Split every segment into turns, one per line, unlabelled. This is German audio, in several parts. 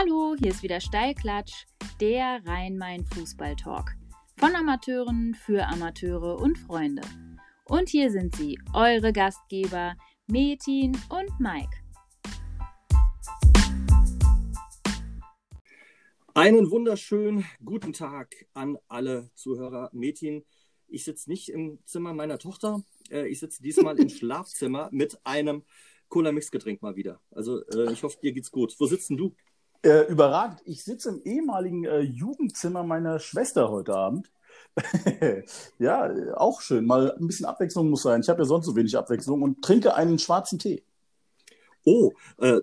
Hallo, hier ist wieder Steilklatsch, der Rhein-Main-Fußball-Talk. Von Amateuren für Amateure und Freunde. Und hier sind sie, eure Gastgeber Metin und Mike.
Einen wunderschönen guten Tag an alle Zuhörer. Metin, ich sitze nicht im Zimmer meiner Tochter. Äh, ich sitze diesmal im Schlafzimmer mit einem Cola-Mix-Getränk mal wieder. Also äh, ich hoffe, dir geht's gut. Wo sitzt denn du?
Äh, überragend. Ich sitze im ehemaligen äh, Jugendzimmer meiner Schwester heute Abend. ja, auch schön. Mal ein bisschen Abwechslung muss sein. Ich habe ja sonst so wenig Abwechslung und trinke einen schwarzen Tee.
Oh, äh,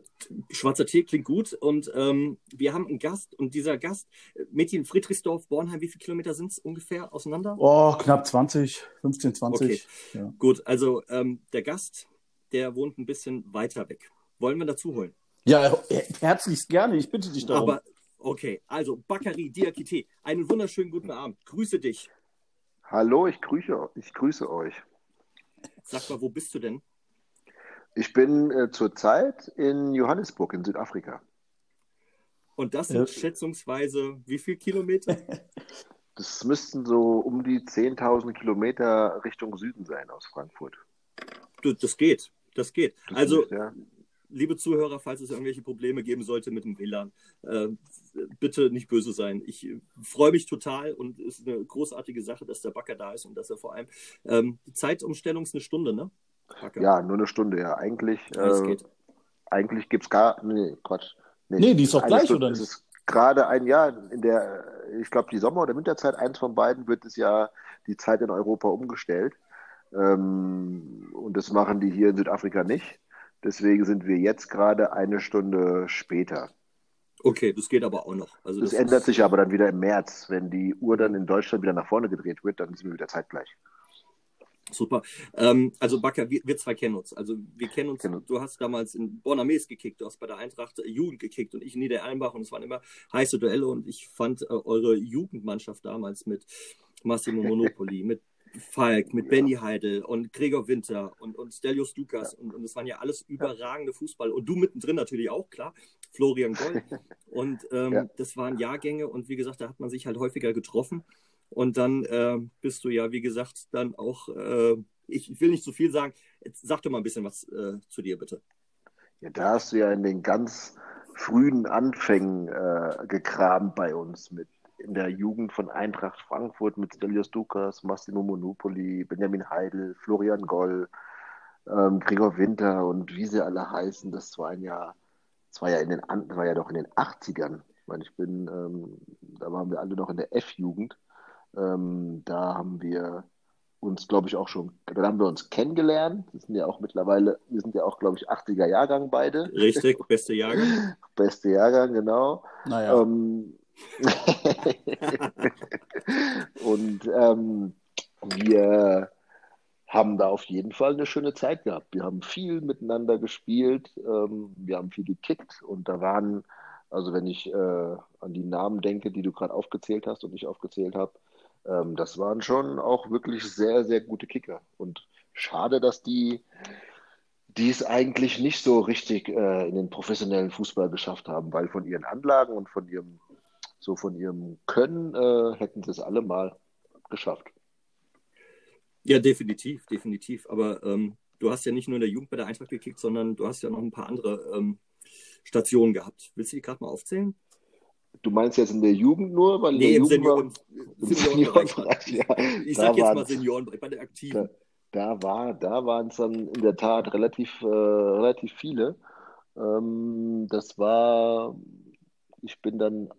schwarzer Tee klingt gut. Und ähm, wir haben einen Gast und dieser Gast, Mädchen Friedrichsdorf, Bornheim, wie viele Kilometer sind es ungefähr auseinander?
Oh, knapp 20, 15, 20.
Okay. Ja. Gut, also ähm, der Gast, der wohnt ein bisschen weiter weg. Wollen wir dazu holen?
Ja, herzlichst gerne. Ich bitte dich darum. Aber
okay, also Bakari Diakite, einen wunderschönen guten Abend. Grüße dich.
Hallo, ich grüße, ich grüße euch.
Sag mal, wo bist du denn?
Ich bin äh, zurzeit in Johannesburg in Südafrika.
Und das sind ja. schätzungsweise wie viele Kilometer?
Das müssten so um die 10.000 Kilometer Richtung Süden sein aus Frankfurt.
Das geht, das geht. Das also, nicht, ja. Liebe Zuhörer, falls es irgendwelche Probleme geben sollte mit dem WLAN, äh, bitte nicht böse sein. Ich freue mich total und es ist eine großartige Sache, dass der Backer da ist und dass er vor allem ähm, die Zeitumstellung ist eine Stunde, ne?
Kacke. Ja, nur eine Stunde, ja. Eigentlich, äh, eigentlich gibt es gar. Nee, Quatsch.
Nee, nee die ist doch gleich, Stunde, oder nicht?
gerade ein Jahr, in der, ich glaube, die Sommer- oder Winterzeit, eins von beiden, wird es ja die Zeit in Europa umgestellt. Ähm, und das machen die hier in Südafrika nicht. Deswegen sind wir jetzt gerade eine Stunde später.
Okay, das geht aber auch noch.
Also das, das ändert sich aber dann wieder im März. Wenn die Uhr dann in Deutschland wieder nach vorne gedreht wird, dann sind wir wieder zeitgleich.
Super. Ähm, also Bakker, wir, wir, zwei kennen uns. Also wir kennen uns. Kennen. Du hast damals in Bornames gekickt, du hast bei der Eintracht äh, Jugend gekickt und ich in Niedererlenbach und es waren immer heiße Duelle und ich fand äh, eure Jugendmannschaft damals mit Massimo Monopoli, mit Falk, mit ja. Benny Heidel und Gregor Winter und, und Stelios Lukas ja. und, und das waren ja alles überragende Fußball und du mittendrin natürlich auch, klar, Florian Gold und ähm, ja. das waren Jahrgänge und wie gesagt, da hat man sich halt häufiger getroffen und dann äh, bist du ja, wie gesagt, dann auch, äh, ich, will nicht zu viel sagen, jetzt sag doch mal ein bisschen was äh, zu dir, bitte.
Ja, da hast du ja in den ganz frühen Anfängen äh, gegraben bei uns mit in der Jugend von Eintracht Frankfurt mit Stelios Dukas, Massimo Monopoli, Benjamin Heidel, Florian Goll, ähm, Gregor Winter und wie sie alle heißen. Das war ein Jahr, das war ja in den, das war ja doch in den 80ern. Ich meine, ich bin, ähm, da waren wir alle noch in der F-Jugend. Ähm, da haben wir uns, glaube ich, auch schon, da haben wir uns kennengelernt. Wir sind ja auch mittlerweile, wir sind ja auch, glaube ich, 80er Jahrgang beide.
Richtig, beste Jahrgang.
beste Jahrgang, genau.
Naja. Ähm,
und ähm, wir haben da auf jeden Fall eine schöne Zeit gehabt. Wir haben viel miteinander gespielt, ähm, wir haben viel gekickt und da waren, also wenn ich äh, an die Namen denke, die du gerade aufgezählt hast und ich aufgezählt habe, ähm, das waren schon auch wirklich sehr, sehr gute Kicker. Und schade, dass die die es eigentlich nicht so richtig äh, in den professionellen Fußball geschafft haben, weil von ihren Anlagen und von ihrem, so von ihrem Können äh, hätten sie es alle mal geschafft.
Ja, definitiv, definitiv. Aber ähm, du hast ja nicht nur in der Jugend bei der Eintracht gekickt, sondern du hast ja noch ein paar andere ähm, Stationen gehabt. Willst du die gerade mal aufzählen?
Du meinst jetzt in der Jugend nur? Weil
nee,
im
Senioren, war, Seniorenbereich. Ja, ich sag jetzt mal Seniorenbereich, bei der Aktiven.
Da, da, war, da waren es dann in der Tat relativ, äh, relativ viele. Ähm, das war, ich bin dann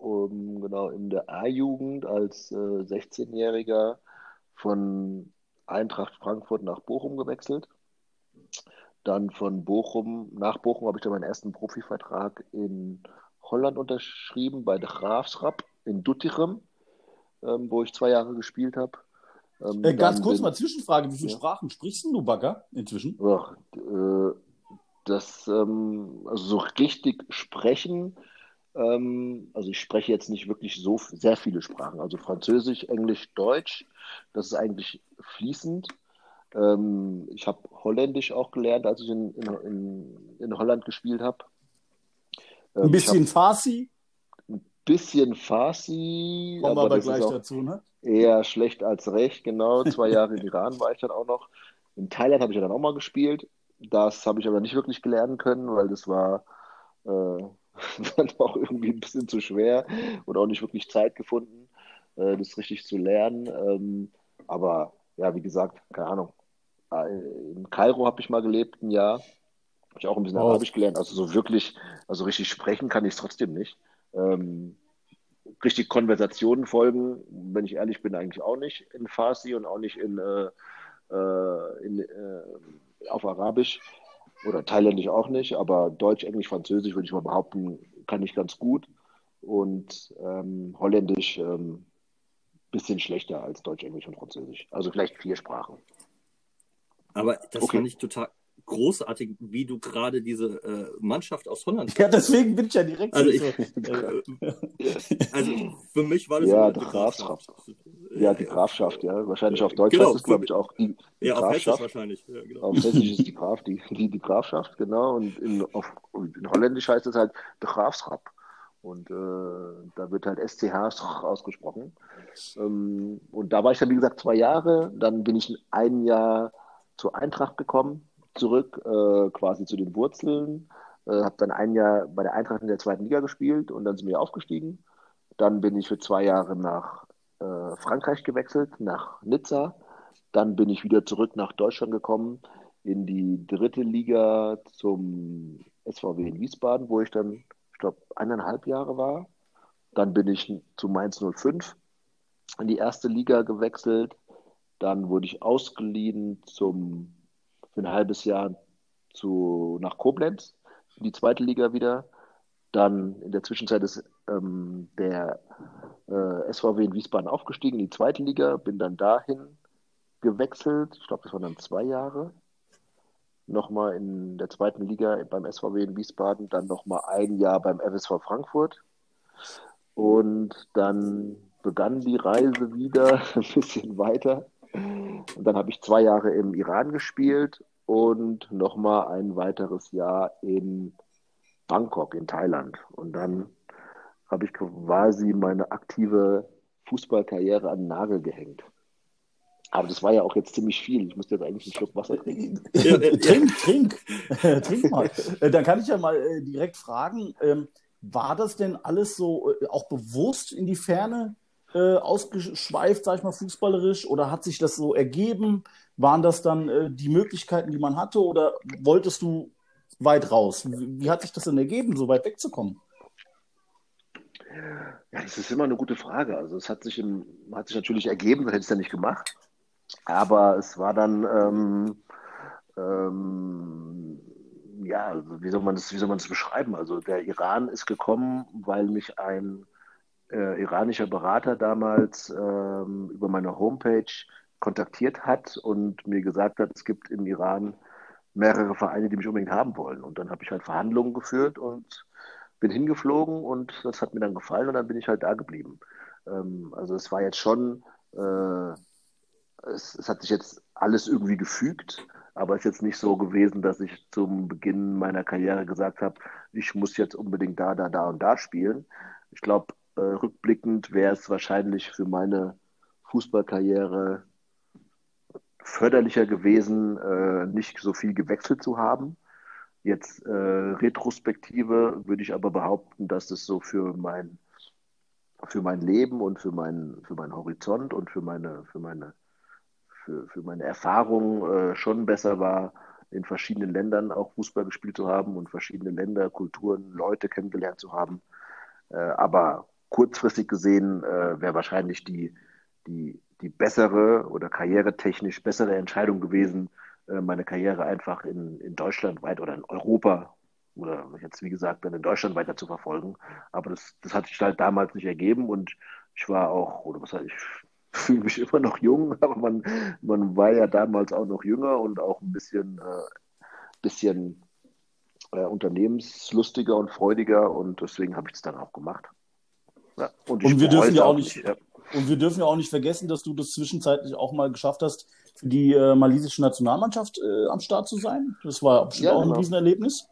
um, genau in der A-Jugend als äh, 16-Jähriger von Eintracht Frankfurt nach Bochum gewechselt. Dann von Bochum, nach Bochum habe ich dann meinen ersten Profivertrag in Holland unterschrieben, bei der Graafschap in Duttichem, ähm, wo ich zwei Jahre gespielt habe.
Ähm, äh, ganz kurz bin, mal Zwischenfrage: Wie viele ja. Sprachen sprichst du, Bagger, inzwischen?
Ach, äh, das, ähm, also so richtig sprechen, also ich spreche jetzt nicht wirklich so sehr viele Sprachen. Also Französisch, Englisch, Deutsch, das ist eigentlich fließend. Ähm, ich habe Holländisch auch gelernt, als ich in, in, in, Holland gespielt habe.
Ähm, ein bisschen Farsi?
Ein bisschen Farsi.
Kommen wir aber gleich dazu, ne?
Eher schlecht als recht, genau. Zwei Jahre in Iran war ich dann auch noch. In Thailand habe ich ja dann auch mal gespielt. Das habe ich aber nicht wirklich gelernen können, weil das war äh, dann auch irgendwie ein bisschen zu schwer und auch nicht wirklich Zeit gefunden, äh, das richtig zu lernen. Ähm, aber ja, wie gesagt, keine Ahnung. Äh, in Kairo habe ich mal gelebt, ein Jahr. Habe ich auch ein bisschen oh. Arabisch gelernt. Also so wirklich, also richtig sprechen kann ich es trotzdem nicht. Ähm, richtig Konversationen folgen, wenn ich ehrlich bin, eigentlich auch nicht in Farsi und auch nicht in, äh, in auf Arabisch oder Thailändisch auch nicht, aber Deutsch, Englisch, Französisch würde ich mal behaupten, kann ich ganz gut und ähm, Holländisch ähm, bisschen schlechter als Deutsch, Englisch und Französisch. Also vielleicht vier Sprachen.
Aber das okay. fand ich total großartig, wie du gerade diese äh, Mannschaft aus Holland.
Ja, deswegen bin ich ja direkt.
Also, ich, äh, also für mich war das
ja die Grafschaft. Ja, die Grafschaft, ja. Wahrscheinlich auf Deutsch genau, heißt es, glaube ich, auch die, die
ja,
Grafschaft.
Auf Hessisch wahrscheinlich. Ja, genau.
Auf Hessisch ist die, Graf, die, die, die Grafschaft, genau. Und in, auf, in Holländisch heißt es halt de Graafschap. Und äh, da wird halt SCH ausgesprochen. Ähm, und da war ich dann, wie gesagt, zwei Jahre. Dann bin ich ein Jahr zur Eintracht gekommen, zurück äh, quasi zu den Wurzeln. Äh, habe dann ein Jahr bei der Eintracht in der zweiten Liga gespielt und dann sind wir aufgestiegen. Dann bin ich für zwei Jahre nach äh, Frankreich gewechselt, nach Nizza. Dann bin ich wieder zurück nach Deutschland gekommen, in die dritte Liga zum SVW in Wiesbaden, wo ich dann, ich glaube, eineinhalb Jahre war. Dann bin ich zu Mainz 05 in die erste Liga gewechselt. Dann wurde ich ausgeliehen zum, für ein halbes Jahr zu, nach Koblenz, in die zweite Liga wieder. Dann in der Zwischenzeit ist ähm, der äh, SVW in Wiesbaden aufgestiegen in die zweite Liga, bin dann dahin gewechselt. Ich glaube, das waren dann zwei Jahre. Nochmal in der zweiten Liga beim SVW in Wiesbaden, dann nochmal ein Jahr beim FSV Frankfurt. Und dann begann die Reise wieder ein bisschen weiter und dann habe ich zwei Jahre im Iran gespielt und nochmal ein weiteres Jahr in Bangkok in Thailand. Und dann habe ich quasi meine aktive Fußballkarriere an den Nagel gehängt. Aber das war ja auch jetzt ziemlich viel. Ich musste jetzt eigentlich einen Schluck Wasser trinken.
trink, trink. trink mal. Äh, dann kann ich ja mal äh, direkt fragen, ähm, war das denn alles so äh, auch bewusst in die Ferne äh, ausgeschweift, sag ich mal, fußballerisch? Oder hat sich das so ergeben? Waren das dann äh, die Möglichkeiten, die man hatte? Oder wolltest du weit raus? Wie, wie hat sich das denn ergeben, so weit wegzukommen?
Ja, das ist immer eine gute Frage. Also es hat sich, im, hat sich natürlich ergeben, das hätte ich es ja nicht gemacht. Aber es war dann, ähm, ähm, ja, also wie soll man das, wie soll man das beschreiben? Also der Iran ist gekommen, weil mich ein äh, iranischer Berater damals ähm, über meine Homepage kontaktiert hat und mir gesagt hat, es gibt im Iran mehrere Vereine, die mich unbedingt haben wollen. Und dann habe ich halt Verhandlungen geführt und bin hingeflogen und das hat mir dann gefallen und dann bin ich halt da geblieben. Ähm, also es war jetzt schon, äh, es, es, hat sich jetzt alles irgendwie gefügt, aber es ist jetzt nicht so gewesen, dass ich zum Beginn meiner Karriere gesagt habe, ich muss jetzt unbedingt da, da, da und da spielen. Ich glaube, äh, rückblickend wäre es wahrscheinlich für meine Fußballkarriere förderlicher gewesen, äh, nicht so viel gewechselt zu haben. Jetzt äh, Retrospektive würde ich aber behaupten, dass es so für mein, für mein Leben und für, mein, für meinen Horizont und für meine, für meine, für, für meine Erfahrung äh, schon besser war, in verschiedenen Ländern auch Fußball gespielt zu haben und verschiedene Länder, Kulturen, Leute kennengelernt zu haben. Äh, aber kurzfristig gesehen äh, wäre wahrscheinlich die, die, die bessere oder karrieretechnisch bessere Entscheidung gewesen, äh, meine Karriere einfach in, in Deutschland weit oder in Europa oder jetzt wie gesagt dann in Deutschland weiter zu verfolgen. Aber das, das hat sich halt damals nicht ergeben und ich war auch, oder was heißt, ich fühle mich immer noch jung, aber man, man war ja damals auch noch jünger und auch ein bisschen, äh, bisschen äh, unternehmenslustiger und freudiger und deswegen habe ich es dann auch gemacht.
Ja, und, und wir dürfen ja auch nicht, nicht ja. und wir dürfen ja auch nicht vergessen, dass du das zwischenzeitlich auch mal geschafft hast, für die äh, malisische Nationalmannschaft äh, am Start zu sein. Das war bestimmt ja, auch genau. ein Riesenerlebnis.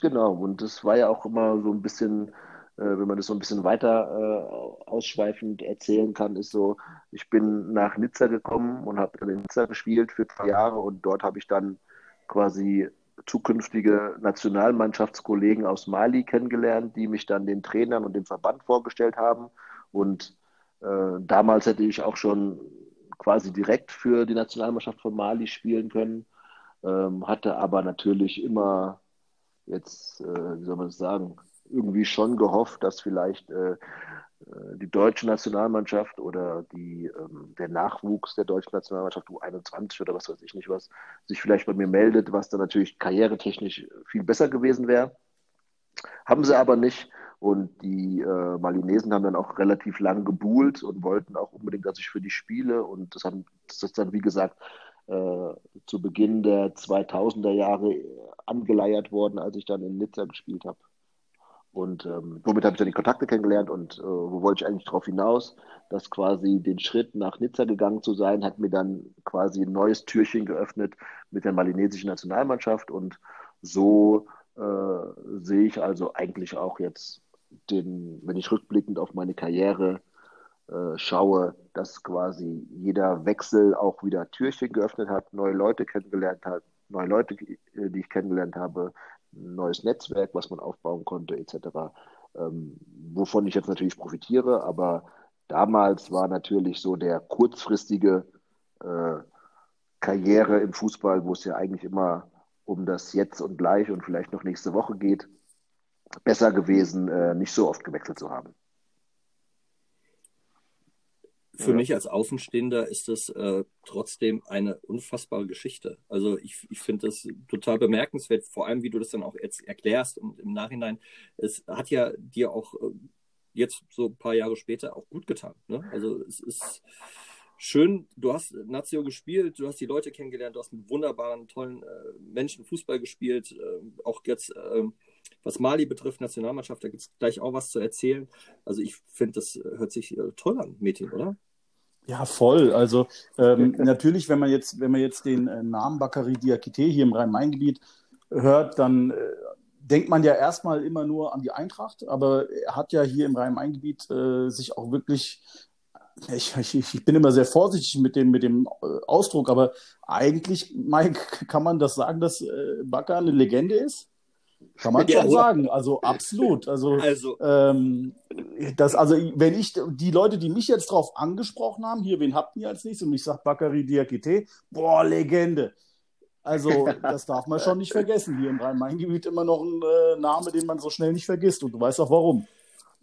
Genau, und das war ja auch immer so ein bisschen, äh, wenn man das so ein bisschen weiter äh, ausschweifend erzählen kann, ist so, ich bin nach Nizza gekommen und habe dann in Nizza gespielt für zwei Jahre und dort habe ich dann quasi zukünftige Nationalmannschaftskollegen aus Mali kennengelernt, die mich dann den Trainern und dem Verband vorgestellt haben. Und äh, damals hätte ich auch schon quasi direkt für die Nationalmannschaft von Mali spielen können, ähm, hatte aber natürlich immer jetzt, äh, wie soll man das sagen, irgendwie schon gehofft, dass vielleicht äh, die deutsche Nationalmannschaft oder die, ähm, der Nachwuchs der deutschen Nationalmannschaft U21 oder was weiß ich nicht was, sich vielleicht bei mir meldet, was dann natürlich karrieretechnisch viel besser gewesen wäre. Haben sie aber nicht. Und die äh, Malinesen haben dann auch relativ lang gebuhlt und wollten auch unbedingt, dass ich für die spiele. Und das, haben, das ist dann, wie gesagt, äh, zu Beginn der 2000er Jahre angeleiert worden, als ich dann in Nizza gespielt habe. Und ähm, womit habe ich dann die Kontakte kennengelernt und äh, wo wollte ich eigentlich darauf hinaus, dass quasi den Schritt nach Nizza gegangen zu sein, hat mir dann quasi ein neues Türchen geöffnet mit der malinesischen Nationalmannschaft. Und so äh, sehe ich also eigentlich auch jetzt den, wenn ich rückblickend auf meine Karriere äh, schaue, dass quasi jeder Wechsel auch wieder Türchen geöffnet hat, neue Leute kennengelernt hat, neue Leute, äh, die ich kennengelernt habe, neues Netzwerk, was man aufbauen konnte, etc., ähm, wovon ich jetzt natürlich profitiere. Aber damals war natürlich so der kurzfristige äh, Karriere im Fußball, wo es ja eigentlich immer um das Jetzt und Gleich und vielleicht noch nächste Woche geht, besser gewesen, äh, nicht so oft gewechselt zu haben
für ja. mich als Außenstehender ist das äh, trotzdem eine unfassbare Geschichte. Also ich, ich finde das total bemerkenswert, vor allem wie du das dann auch jetzt erklärst und im Nachhinein. Es hat ja dir auch äh, jetzt so ein paar Jahre später auch gut getan. Ne? Also es ist schön, du hast Nazio gespielt, du hast die Leute kennengelernt, du hast mit wunderbaren, tollen äh, Menschen Fußball gespielt, äh, auch jetzt ähm, was Mali betrifft, Nationalmannschaft, da gibt es gleich auch was zu erzählen. Also ich finde, das hört sich äh, toll an, Mädchen, oder?
Ja, voll. Also ähm, natürlich, wenn man jetzt, wenn man jetzt den äh, Namen Bakary Diakite hier im Rhein-Main-Gebiet hört, dann äh, denkt man ja erstmal immer nur an die Eintracht, aber er hat ja hier im Rhein-Main-Gebiet äh, sich auch wirklich ich, ich, ich, bin immer sehr vorsichtig mit dem, mit dem äh, Ausdruck, aber eigentlich, Mike, kann man das sagen, dass äh, Bakker eine Legende ist? Kann man ja, schon sagen, also absolut. Also, also. Ähm, das, also wenn ich die Leute, die mich jetzt drauf angesprochen haben, hier, wen habt ihr als nächstes? Und ich sage Bakary Diakite, boah, Legende. Also, das darf man schon nicht vergessen. Hier im Rhein-Main-Gebiet immer noch ein äh, Name, den man so schnell nicht vergisst. Und du weißt auch warum.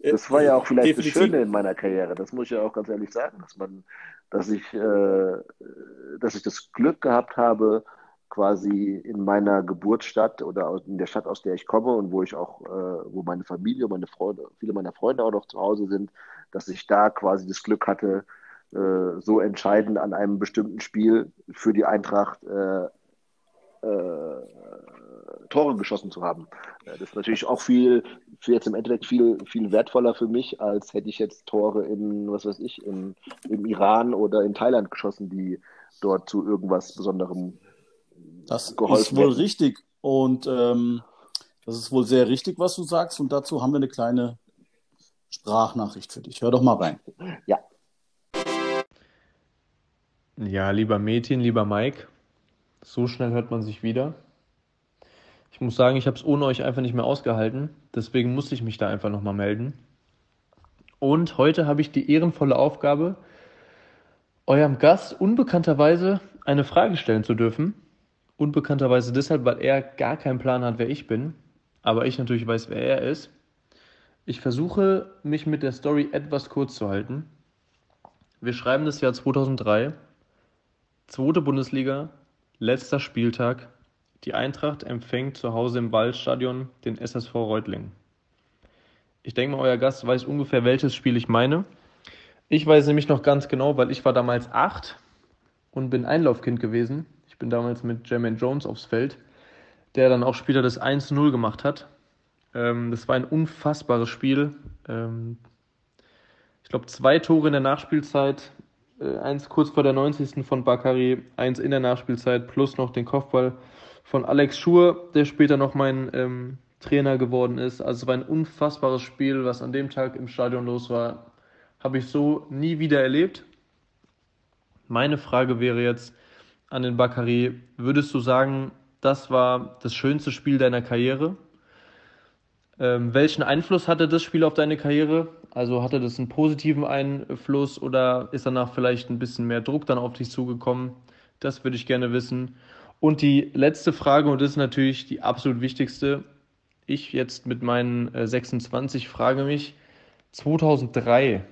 Das war ja auch vielleicht Definitiv. das Schöne in meiner Karriere. Das muss ich ja auch ganz ehrlich sagen, dass man, dass ich, äh, dass ich das Glück gehabt habe, quasi in meiner Geburtsstadt oder in der Stadt, aus der ich komme und wo ich auch, äh, wo meine Familie, meine Freunde, viele meiner Freunde auch noch zu Hause sind, dass ich da quasi das Glück hatte, äh, so entscheidend an einem bestimmten Spiel für die Eintracht äh, äh Tore geschossen zu haben. Das ist natürlich auch viel, für jetzt im Endeffekt viel, viel wertvoller für mich, als hätte ich jetzt Tore in, was weiß ich, in, im Iran oder in Thailand geschossen, die dort zu irgendwas Besonderem
das ist wohl hätten. richtig. Und ähm, das ist wohl sehr richtig, was du sagst. Und dazu haben wir eine kleine Sprachnachricht für dich. Hör doch mal rein.
Ja.
Ja, lieber Mädchen, lieber Mike, so schnell hört man sich wieder. Ich muss sagen, ich habe es ohne euch einfach nicht mehr ausgehalten. Deswegen musste ich mich da einfach nochmal melden. Und heute habe ich die ehrenvolle Aufgabe, eurem Gast unbekannterweise eine Frage stellen zu dürfen. Unbekannterweise deshalb, weil er gar keinen Plan hat, wer ich bin, aber ich natürlich weiß, wer er ist. Ich versuche, mich mit der Story etwas kurz zu halten. Wir schreiben das Jahr 2003, zweite Bundesliga, letzter Spieltag. Die Eintracht empfängt zu Hause im Waldstadion den SSV Reutlingen. Ich denke mal, euer Gast weiß ungefähr, welches Spiel ich meine. Ich weiß nämlich noch ganz genau, weil ich war damals acht und bin Einlaufkind gewesen ich bin damals mit Jermaine Jones aufs Feld, der dann auch später das 1-0 gemacht hat. Ähm, das war ein unfassbares Spiel. Ähm, ich glaube, zwei Tore in der Nachspielzeit, äh, eins kurz vor der 90. von Bakari, eins in der Nachspielzeit, plus noch den Kopfball von Alex Schur, der später noch mein ähm, Trainer geworden ist. Also es war ein unfassbares Spiel, was an dem Tag im Stadion los war. Habe ich so nie wieder erlebt. Meine Frage wäre jetzt an den Bakary, würdest du sagen, das war das schönste Spiel deiner Karriere? Ähm, welchen Einfluss hatte das Spiel auf deine Karriere? Also hatte das einen positiven Einfluss oder ist danach vielleicht ein bisschen mehr Druck dann auf dich zugekommen? Das würde ich gerne wissen. Und die letzte Frage, und das ist natürlich die absolut wichtigste. Ich jetzt mit meinen 26 äh, frage mich, 2003,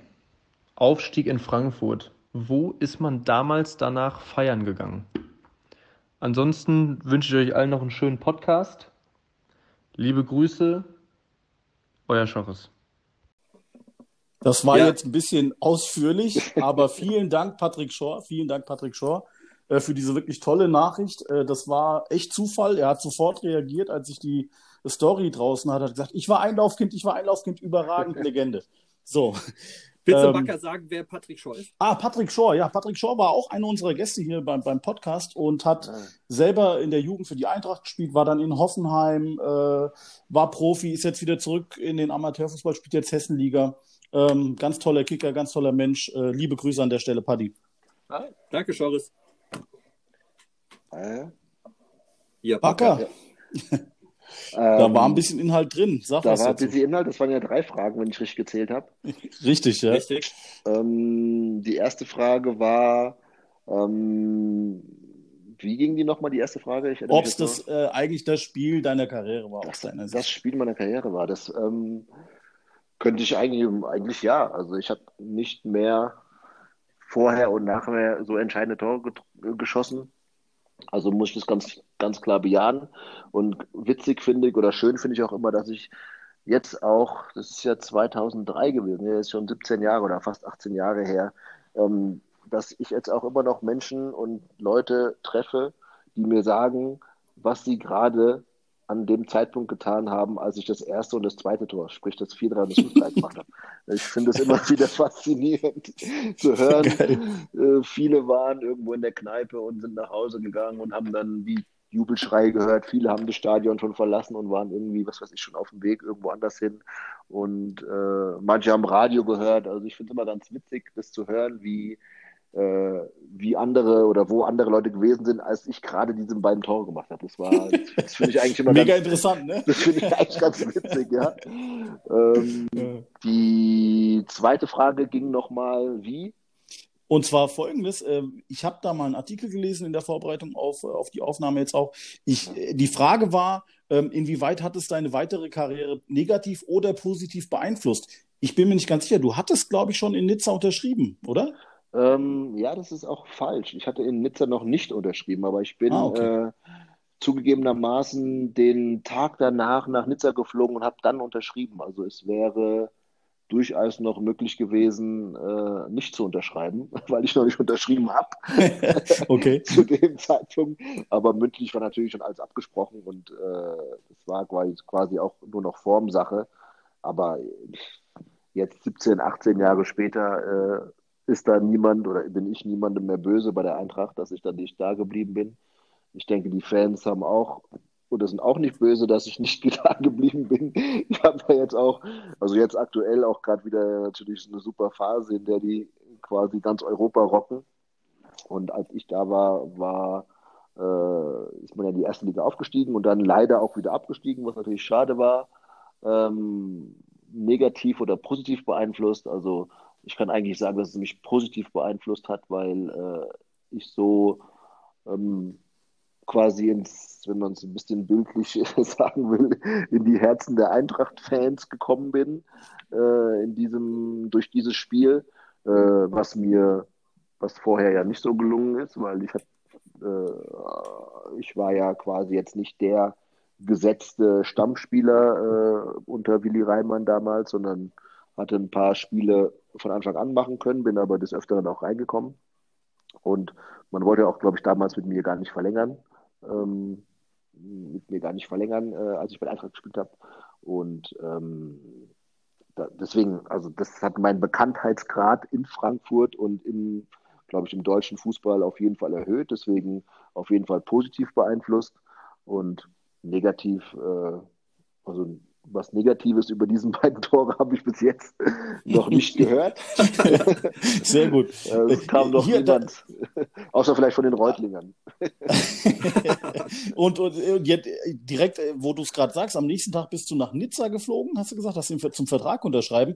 Aufstieg in Frankfurt. Wo ist man damals danach feiern gegangen? Ansonsten wünsche ich euch allen noch einen schönen Podcast. Liebe Grüße, euer Schorres.
Das war ja. jetzt ein bisschen ausführlich, aber vielen Dank, Patrick Schor. Vielen Dank, Patrick Schor, äh, für diese wirklich tolle Nachricht. Äh, das war echt Zufall. Er hat sofort reagiert, als ich die Story draußen hatte. Er hat gesagt, ich war Einlaufkind, ich war Einlaufkind, überragend, Legende. So.
Willst du ähm, Backer sagen, wer Patrick Schor ist?
Ah, Patrick Schor, ja. Patrick Schor war auch einer unserer Gäste hier beim, beim Podcast und hat ja. Ah. selber in der Jugend für die Eintracht gespielt, war dann in Hoffenheim, äh, war Profi, ist jetzt wieder zurück in den Amateurfußball, spielt jetzt Hessenliga. Ähm, ganz toller Kicker, ganz toller Mensch. Äh, liebe Grüße an der Stelle, Paddy.
Hi. Danke, Schoris.
Äh. Ja, Backer. Backer. Ja. da ähm, war ein bisschen Inhalt drin.
Sag da war ein bisschen Inhalt, das waren ja drei Fragen, wenn ich richtig gezählt habe.
Richtig, ja.
Richtig.
Ähm, die erste Frage war, ähm, wie ging die nochmal, die erste Frage?
Ob es das äh, eigentlich das Spiel deiner Karriere war?
Das, das Spiel meiner Karriere war. Das ähm, könnte ich eigentlich, eigentlich ja. Also ich habe nicht mehr vorher und nachher so entscheidende Tore geschossen. Also muss ich das ganz, ganz klar bejahen. Und witzig finde ich oder schön finde ich auch immer, dass ich jetzt auch, das ist ja 2003 gewesen, ja, ist schon 17 Jahre oder fast 18 Jahre her, ähm, dass ich jetzt auch immer noch Menschen und Leute treffe, die mir sagen, was sie gerade an dem Zeitpunkt getan haben, als ich das erste und das zweite Tor, sprich das 4-3 und das 5-3 gemacht habe. Ich finde es immer wieder faszinierend zu hören. Äh, viele waren irgendwo in der Kneipe und sind nach Hause gegangen und haben dann wie Jubelschrei gehört. Viele haben das Stadion schon verlassen und waren irgendwie, was weiß ich, schon auf dem Weg irgendwo anders hin. Und äh, manche haben Radio gehört. Also ich finde es immer ganz witzig, das zu hören, wie äh, wie andere oder wo andere Leute gewesen sind, als ich gerade diese beiden Tore gemacht habe. Das war, das finde ich eigentlich immer
mega ganz, interessant, ne?
Das finde ich eigentlich ganz witzig, ja. Ähm, ja. Die zweite Frage ging nochmal, wie?
Und zwar folgendes, äh, ich habe da mal einen Artikel gelesen in der Vorbereitung auf, auf die Aufnahme jetzt auch. Ich, die Frage war, ähm, inwieweit hat es deine weitere Karriere negativ oder positiv beeinflusst? Ich bin mir nicht ganz sicher. Du hattest, glaube ich, schon in Nizza unterschrieben, oder?
Ähm, ja, das ist auch falsch. Ich hatte in Nizza noch nicht unterschrieben, aber ich bin ah, okay. äh, zugegebenermaßen den Tag danach nach Nizza geflogen und habe dann unterschrieben. Also es wäre durchaus noch möglich gewesen, äh, nicht zu unterschreiben, weil ich noch nicht unterschrieben habe.
okay.
zu dem Zeitpunkt. Aber mündlich war natürlich schon alles abgesprochen und äh, es war quasi, auch nur noch Formsache. Aber jetzt 17, 18 Jahre später äh, ist da niemand oder bin ich niemandem mehr böse bei der Eintracht, dass ich da nicht da geblieben bin. Ich denke, die Fans haben auch oder sind auch nicht böse, dass ich nicht da geblieben bin. Ich habe da jetzt auch, also jetzt aktuell auch gerade wieder natürlich eine super Phase, in der die quasi ganz Europa rocken. Und als ich da war, war äh, ist man ja in die erste Liga aufgestiegen und dann leider auch wieder abgestiegen, was natürlich schade war. Ähm, negativ oder positiv beeinflusst. Also ich kann eigentlich sagen, dass es mich positiv beeinflusst hat, weil äh, ich so ähm, quasi ins, wenn man es ein bisschen bildlich sagen will, in die Herzen der Eintracht-Fans gekommen bin, äh, in diesem, durch dieses Spiel, äh, was mir, was vorher ja nicht so gelungen ist, weil ich hab, äh, ich war ja quasi jetzt nicht der gesetzte Stammspieler äh, unter Willi Reimann damals, sondern hatte ein paar Spiele von Anfang an machen können, bin aber des Öfteren auch reingekommen. Und man wollte auch, glaube ich, damals mit mir gar nicht verlängern. Ähm, mit mir gar nicht verlängern, äh, als ich bei Eintracht gespielt habe. Und ähm, da, deswegen, also das hat meinen Bekanntheitsgrad in Frankfurt und im, glaube ich, im deutschen Fußball auf jeden Fall erhöht. Deswegen auf jeden Fall positiv beeinflusst und negativ äh, Also was Negatives über diesen beiden Tore habe ich bis jetzt noch nicht gehört.
Sehr gut.
Es kam noch Hier, niemand, außer vielleicht von den Reutlingern.
und, und, und jetzt, direkt, wo du es gerade sagst, am nächsten Tag bist du nach Nizza geflogen, hast du gesagt, hast du zum Vertrag unterschreiben.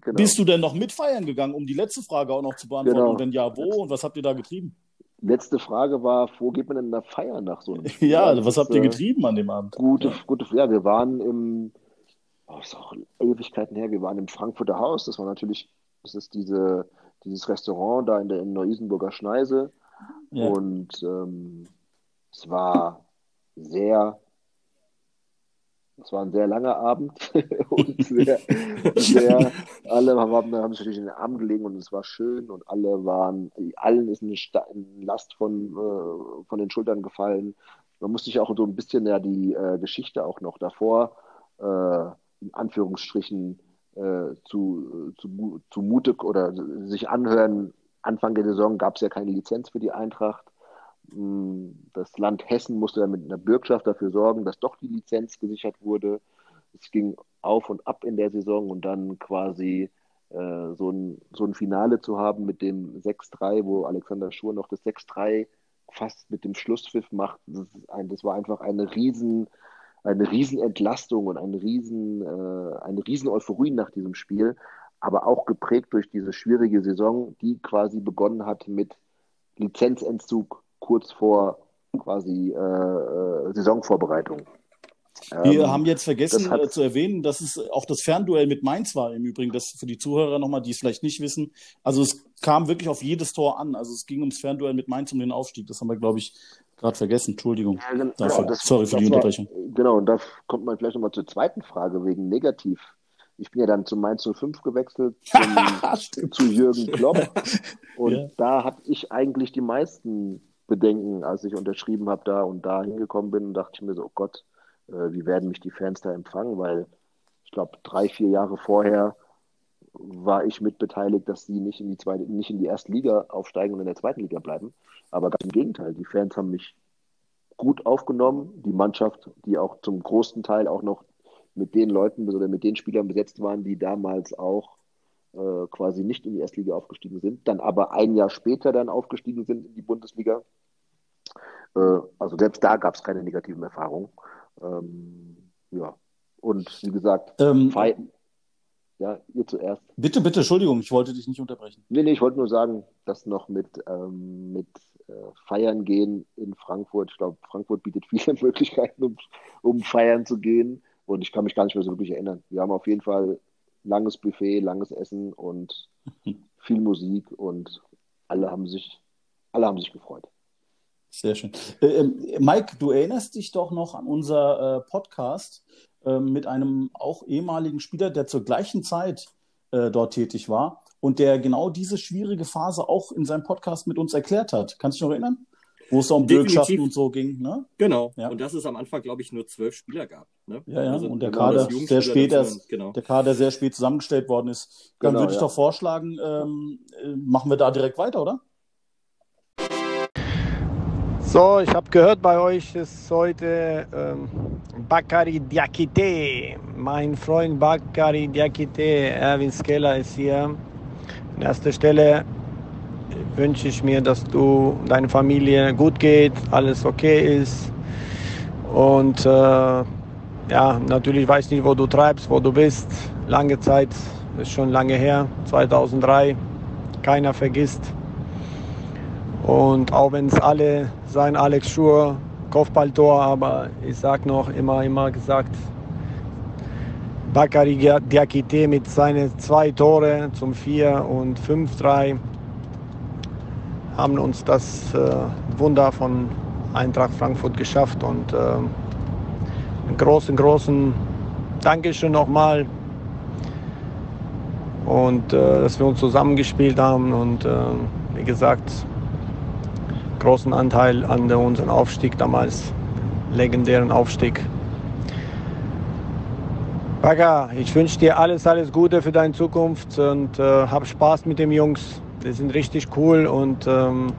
Genau. Bist du denn noch mitfeiern gegangen, um die letzte Frage auch noch zu beantworten? Genau. Und wenn ja, wo und was habt ihr da getrieben?
Letzte Frage war, wo geht man denn da feiern nach so einem Spiel?
Ja, was habt ihr äh, getrieben an dem Abend?
Gute, ja. gute, ja, wir waren im oh, ist auch Ewigkeiten her, wir waren im Frankfurter Haus, das war natürlich, das ist diese, dieses Restaurant da in der in Neu-Isenburger Schneise. Ja. Und ähm, es war sehr, es war ein sehr langer Abend und sehr, sehr, alle haben, haben sich natürlich in den Arm gelegen und es war schön und alle waren, allen ist eine, Last von, äh, von den Schultern gefallen. Man musste sich auch so ein bisschen ja die äh, Geschichte auch noch davor äh, in Anführungsstrichen äh, zu, zu, zu mutig oder sich anhören. Anfang der Saison gab es ja keine Lizenz für die Eintracht. Mm, das Land Hessen musste dann mit einer Bürgschaft dafür sorgen, dass doch die Lizenz gesichert wurde. Es ging auf und ab in der Saison und dann quasi äh, so, ein, so ein Finale zu haben mit dem 6-3, wo Alexander Schur noch das 6-3 fast mit dem Schlusspfiff macht. Das, ein, das war einfach eine riesen eine Riesenentlastung und eine riesen, äh, eine riesen Euphorie nach diesem Spiel, aber auch geprägt durch diese schwierige Saison, die quasi begonnen hat mit Lizenzentzug kurz vor quasi äh, äh Saisonvorbereitung.
Wir ähm, haben jetzt vergessen hat, äh, zu erwähnen, dass es auch das Fernduell mit Mainz war im Übrigen. Das für die Zuhörer nochmal, die es vielleicht nicht wissen. Also es kam wirklich auf jedes Tor an. Also es ging ums Fernduell mit Mainz um den Aufstieg. Das haben wir, glaube ich, gerade vergessen. Entschuldigung. Ja, genau, dafür. Das, Sorry für die Unterbrechung.
War, genau, und da kommt man vielleicht nochmal zur zweiten Frage wegen Negativ. Ich bin ja dann zu Mainz 05 gewechselt, zum, zu Jürgen Klopp. Und ja. da hatte ich eigentlich die meisten Bedenken, als ich unterschrieben habe da und da hingekommen bin, dachte ich mir so, oh Gott, äh, wie werden mich die Fans da empfangen? Weil ich glaube, drei, vier Jahre vorher war ich mitbeteiligt, dass sie nicht in die zweite, nicht in die erste Liga aufsteigen und in der zweiten Liga bleiben. Aber ganz im Gegenteil, die Fans haben mich gut aufgenommen. Die Mannschaft, die auch zum großen Teil auch noch mit den Leuten oder mit den Spielern besetzt waren, die damals auch äh, quasi nicht in die Erstliga aufgestiegen sind, dann aber ein Jahr später dann aufgestiegen sind in die Bundesliga. Äh, also selbst da gab es keine negativen Erfahrungen. Ähm, ja, und wie gesagt, ähm, ja, ihr zuerst.
Bitte, bitte, Entschuldigung, ich wollte dich nicht unterbrechen.
Nee, nee, ich wollte nur sagen, dass noch mit, ähm, mit äh, Feiern gehen in Frankfurt, ich glaube, Frankfurt bietet viele Möglichkeiten, um, um feiern zu gehen. Und ich kann mich gar nicht mehr so wirklich erinnern. Wir haben auf jeden Fall langes Buffet, langes Essen und viel Musik und alle haben sich, alle haben sich gefreut.
Sehr schön. Äh, äh, Mike, du erinnerst dich doch noch an unser äh, Podcast mit einem auch ehemaligen Spieler, der zur gleichen Zeit äh, dort tätig war und der genau diese schwierige Phase auch in seinem Podcast mit uns erklärt hat. Kannst du dich noch erinnern? Wo es um Bürgschaften und so ging, ne?
Genau. Ja. Und dass es am Anfang, glaube ich, nur zwölf Spieler gab. Ne?
Ja, ja. Also und der Kader sehr spät erst, genau. der Kader sehr spät zusammengestellt worden ist. Dann genau, würde ich ja. doch vorschlagen, ähm, äh, machen wir da direkt weiter, oder?
So, ich habe gehört, bei euch ist heute ähm, Bakari Diakite. Mein Freund Bakari Diakite, Erwin Skeller ist hier. An erster Stelle wünsche ich mir, dass du deine Familie gut geht, alles okay ist. Und äh, ja, natürlich weiß ich nicht, wo du treibst, wo du bist. Lange Zeit, ist schon lange her, 2003. Keiner vergisst. Und auch wenn es alle sein Alex Schur Kopfballtor, aber ich sag noch immer, immer gesagt, Bakari Diakite mit seinen zwei Tore zum 4 und 5-3 haben uns das äh, Wunder von Eintracht Frankfurt geschafft und äh, einen großen, großen Dankeschön nochmal. Und äh, dass wir uns zusammengespielt haben und äh, wie gesagt, großen Anteil an unserem Aufstieg damals, legendären Aufstieg. Baga, ich wünsche dir alles, alles Gute für deine Zukunft und äh, hab Spaß mit den Jungs. Die sind richtig cool und ähm,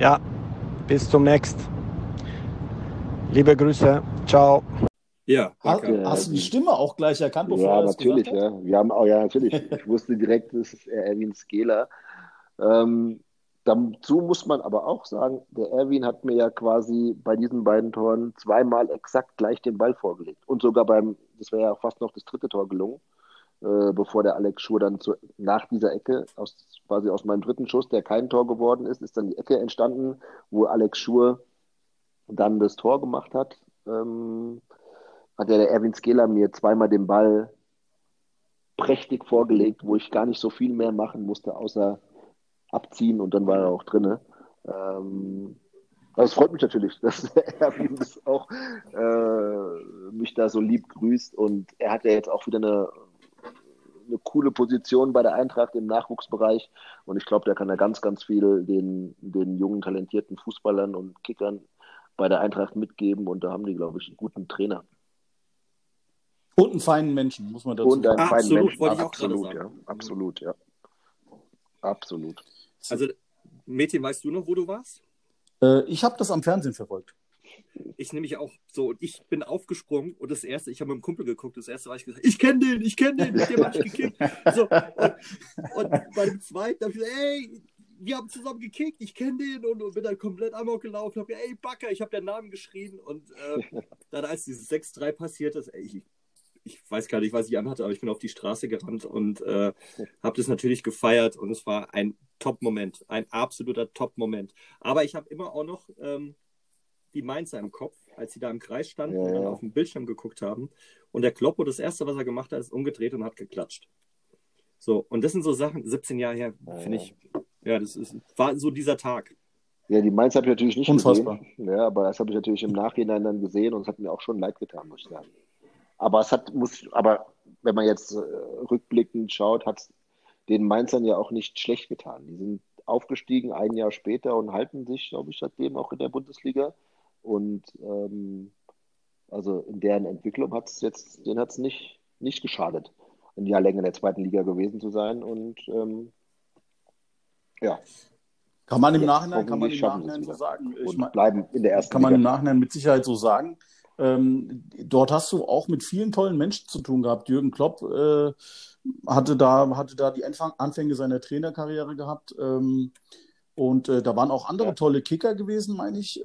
ja, bis zum nächsten. Liebe Grüße, ciao.
Ja,
Hast, hast du die Stimme auch gleich erkannt, bevor
Ja,
er das
natürlich,
gesagt hat?
ja. Wir haben auch, ja, natürlich. Ich wusste direkt, das ist Erwin Skeler. Ähm, dazu muss man aber auch sagen, der Erwin hat mir ja quasi bei diesen beiden Toren zweimal exakt gleich den Ball vorgelegt. Und sogar beim, das wäre ja fast noch das dritte Tor gelungen, äh, bevor der Alex Schur dann zu, nach dieser Ecke, aus, quasi aus meinem dritten Schuss, der kein Tor geworden ist, ist dann die Ecke entstanden, wo Alex Schur dann das Tor gemacht hat. Ähm, hat ja der Erwin Skeler mir zweimal den Ball prächtig vorgelegt, wo ich gar nicht so viel mehr machen musste, außer abziehen und dann war er auch drinne. Ähm, also es freut mich natürlich, dass Erwin das auch äh, mich da so lieb grüßt und er hat ja jetzt auch wieder eine, eine coole Position bei der Eintracht im Nachwuchsbereich und ich glaube, der kann da ganz, ganz viel den, den jungen, talentierten Fußballern und Kickern bei der Eintracht mitgeben und da haben die, glaube ich, einen guten Trainer.
Und einen feinen Menschen, muss man dazu
Und einen
sagen.
feinen
Absolut,
Menschen. Absolut,
sagen.
ja. Absolut, ja. Absolut.
Also, Mädchen, weißt du noch, wo du warst?
Äh, ich habe das am Fernsehen verfolgt.
Ich nämlich auch so. Und ich bin aufgesprungen und das erste, ich habe mit dem Kumpel geguckt, das erste war ich gesagt, ich kenne den, ich kenne den, mit dem habe ich gekickt. So, und, und bei dem zweiten habe ich gesagt, ey, wir haben zusammen gekickt, ich kenne den und, und bin dann komplett amok gelaufen, habe ey, Backer, ich habe den Namen geschrien und äh, dann als dieses 6-3 passiert ist, ey, ich, ich weiß gar nicht, was ich anhatte, aber ich bin auf die Straße gerannt und äh, habe das natürlich gefeiert und es war ein Top-Moment, ein absoluter Top-Moment. Aber ich habe immer auch noch ähm, die Mainzer im Kopf, als sie da im Kreis standen
Ja,
und dann auf dem Bildschirm geguckt haben. Und der Kloppo, das erste, was er gemacht hat, ist umgedreht und hat geklatscht. So, und das sind so Sachen, 17 Jahre her,
Ja,
finde ich, ja, das ist, war so dieser Tag.
Ja, die Mainz habe ich natürlich nicht
Unfassbar.
gesehen. Ja, aber das habe ich natürlich im Nachhinein dann gesehen und es hat mir auch schon leid getan, muss ich sagen. Aber es hat, muss, aber wenn man jetzt äh, rückblickend schaut, hat es den Mainzern ja auch nicht schlecht getan. Die sind aufgestiegen ein Jahr später und halten sich, glaube ich, seitdem auch in der Bundesliga. Und ähm, also in deren Entwicklung hat es jetzt, denen hat es nicht, nicht geschadet, ein Jahr länger in der zweiten Liga gewesen zu sein. Und ähm, ja,
Kann man im Nachhinein, kann man im Nachhinein so sagen. Ich
und bleiben in der ersten
kann man im. Nachhinein mit Sicherheit so sagen. Ähm, dort hast du auch mit vielen tollen Menschen zu tun gehabt. Jürgen Klopp äh, hatte da, hatte da die Anfang, Anfänge seiner Trainerkarriere gehabt. Ähm, und äh, da waren auch andere
Ja.
tolle Kicker gewesen, meine ich. Äh,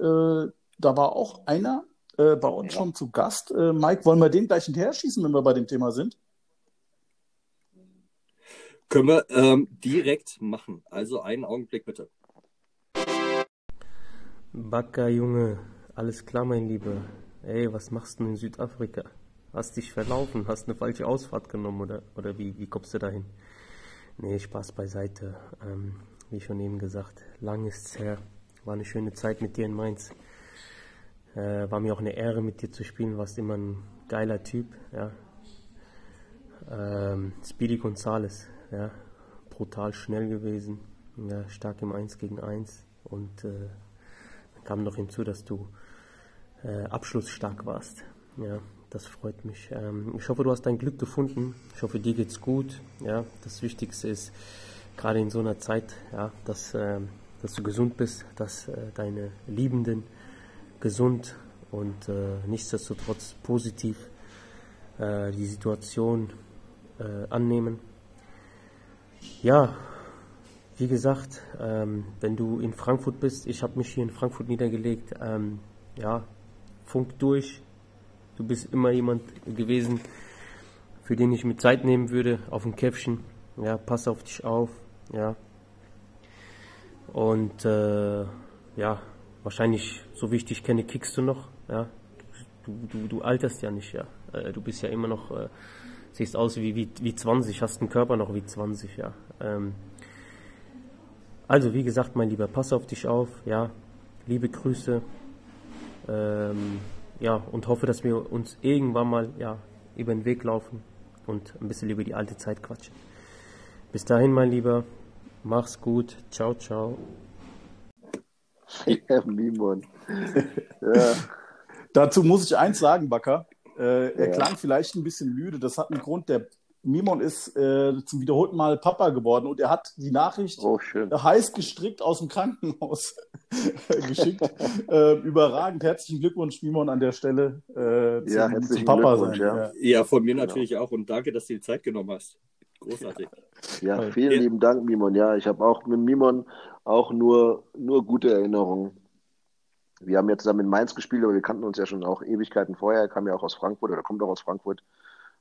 da war auch einer äh, bei uns
Ja.
schon zu Gast. Äh, Mike, wollen wir den gleich hinterher schießen, wenn wir bei dem Thema sind?
Können wir ähm, direkt machen. Also einen Augenblick bitte.
Backer, Junge, alles klar, mein Lieber. Ey, was machst du in Südafrika? Hast dich verlaufen? Hast eine falsche Ausfahrt genommen oder, oder wie, wie kommst du dahin? Nee, Spaß beiseite. Ähm, wie schon eben gesagt, lang ist's her. War eine schöne Zeit mit dir in Mainz. Äh, war mir auch eine Ehre, mit dir zu spielen. Warst immer ein geiler Typ, ja. Ähm, Speedy Gonzales, ja. Brutal schnell gewesen. Ja, stark im 1 gegen 1. Und äh, kam noch hinzu, dass du äh, abschlussstark warst. Ja, das freut mich. Ähm, ich hoffe, du hast dein Glück gefunden. Ich hoffe, dir geht's gut. Ja, das Wichtigste ist gerade in so einer Zeit, ja, dass, ähm, dass du gesund bist, dass äh, deine Liebenden gesund und äh, nichtsdestotrotz positiv äh, die Situation äh, annehmen. Ja, wie gesagt, ähm, wenn du in Frankfurt bist, ich habe mich hier in Frankfurt niedergelegt, ähm, ja, funk durch. Du bist immer jemand gewesen, für den ich mir Zeit nehmen würde, auf ein Käffchen. Ja, pass auf dich auf, ja. Und äh, ja, wahrscheinlich, so wie ich dich kenne, kickst du noch, ja. Du, du, du alterst ja nicht, ja. Äh, du bist ja immer noch, äh, siehst aus wie, wie, wie 20, hast einen Körper noch wie 20, ja. Ähm, also, wie gesagt, mein Lieber, pass auf dich auf, ja. Liebe Grüße. Ähm, ja, und hoffe, dass wir uns irgendwann mal ja, über den Weg laufen und ein bisschen über die alte Zeit quatschen. Bis dahin, mein Lieber, mach's gut. Ciao, ciao.
Ja, Mimon. Ja,
Dazu muss ich eins sagen, Bakker. Äh, er
Ja.
klang vielleicht ein bisschen müde. Das hat einen Grund. Der Mimon ist äh, zum wiederholten Mal Papa geworden und er hat die Nachricht
Oh,
schön. heiß gestrickt aus dem Krankenhaus geschickt. äh, überragend. Herzlichen Glückwunsch, Mimon, an der Stelle
äh, zum, ja,
zum Papa sein.
Ja. ja. von mir genau. natürlich auch und danke, dass du die Zeit genommen hast. Großartig.
Ja, vielen ja. lieben Dank, Mimon. Ja, ich habe auch mit Mimon auch nur, nur gute Erinnerungen. Wir haben ja zusammen in Mainz gespielt, aber wir kannten uns ja schon auch Ewigkeiten vorher. Er kam ja auch aus Frankfurt oder kommt auch aus Frankfurt.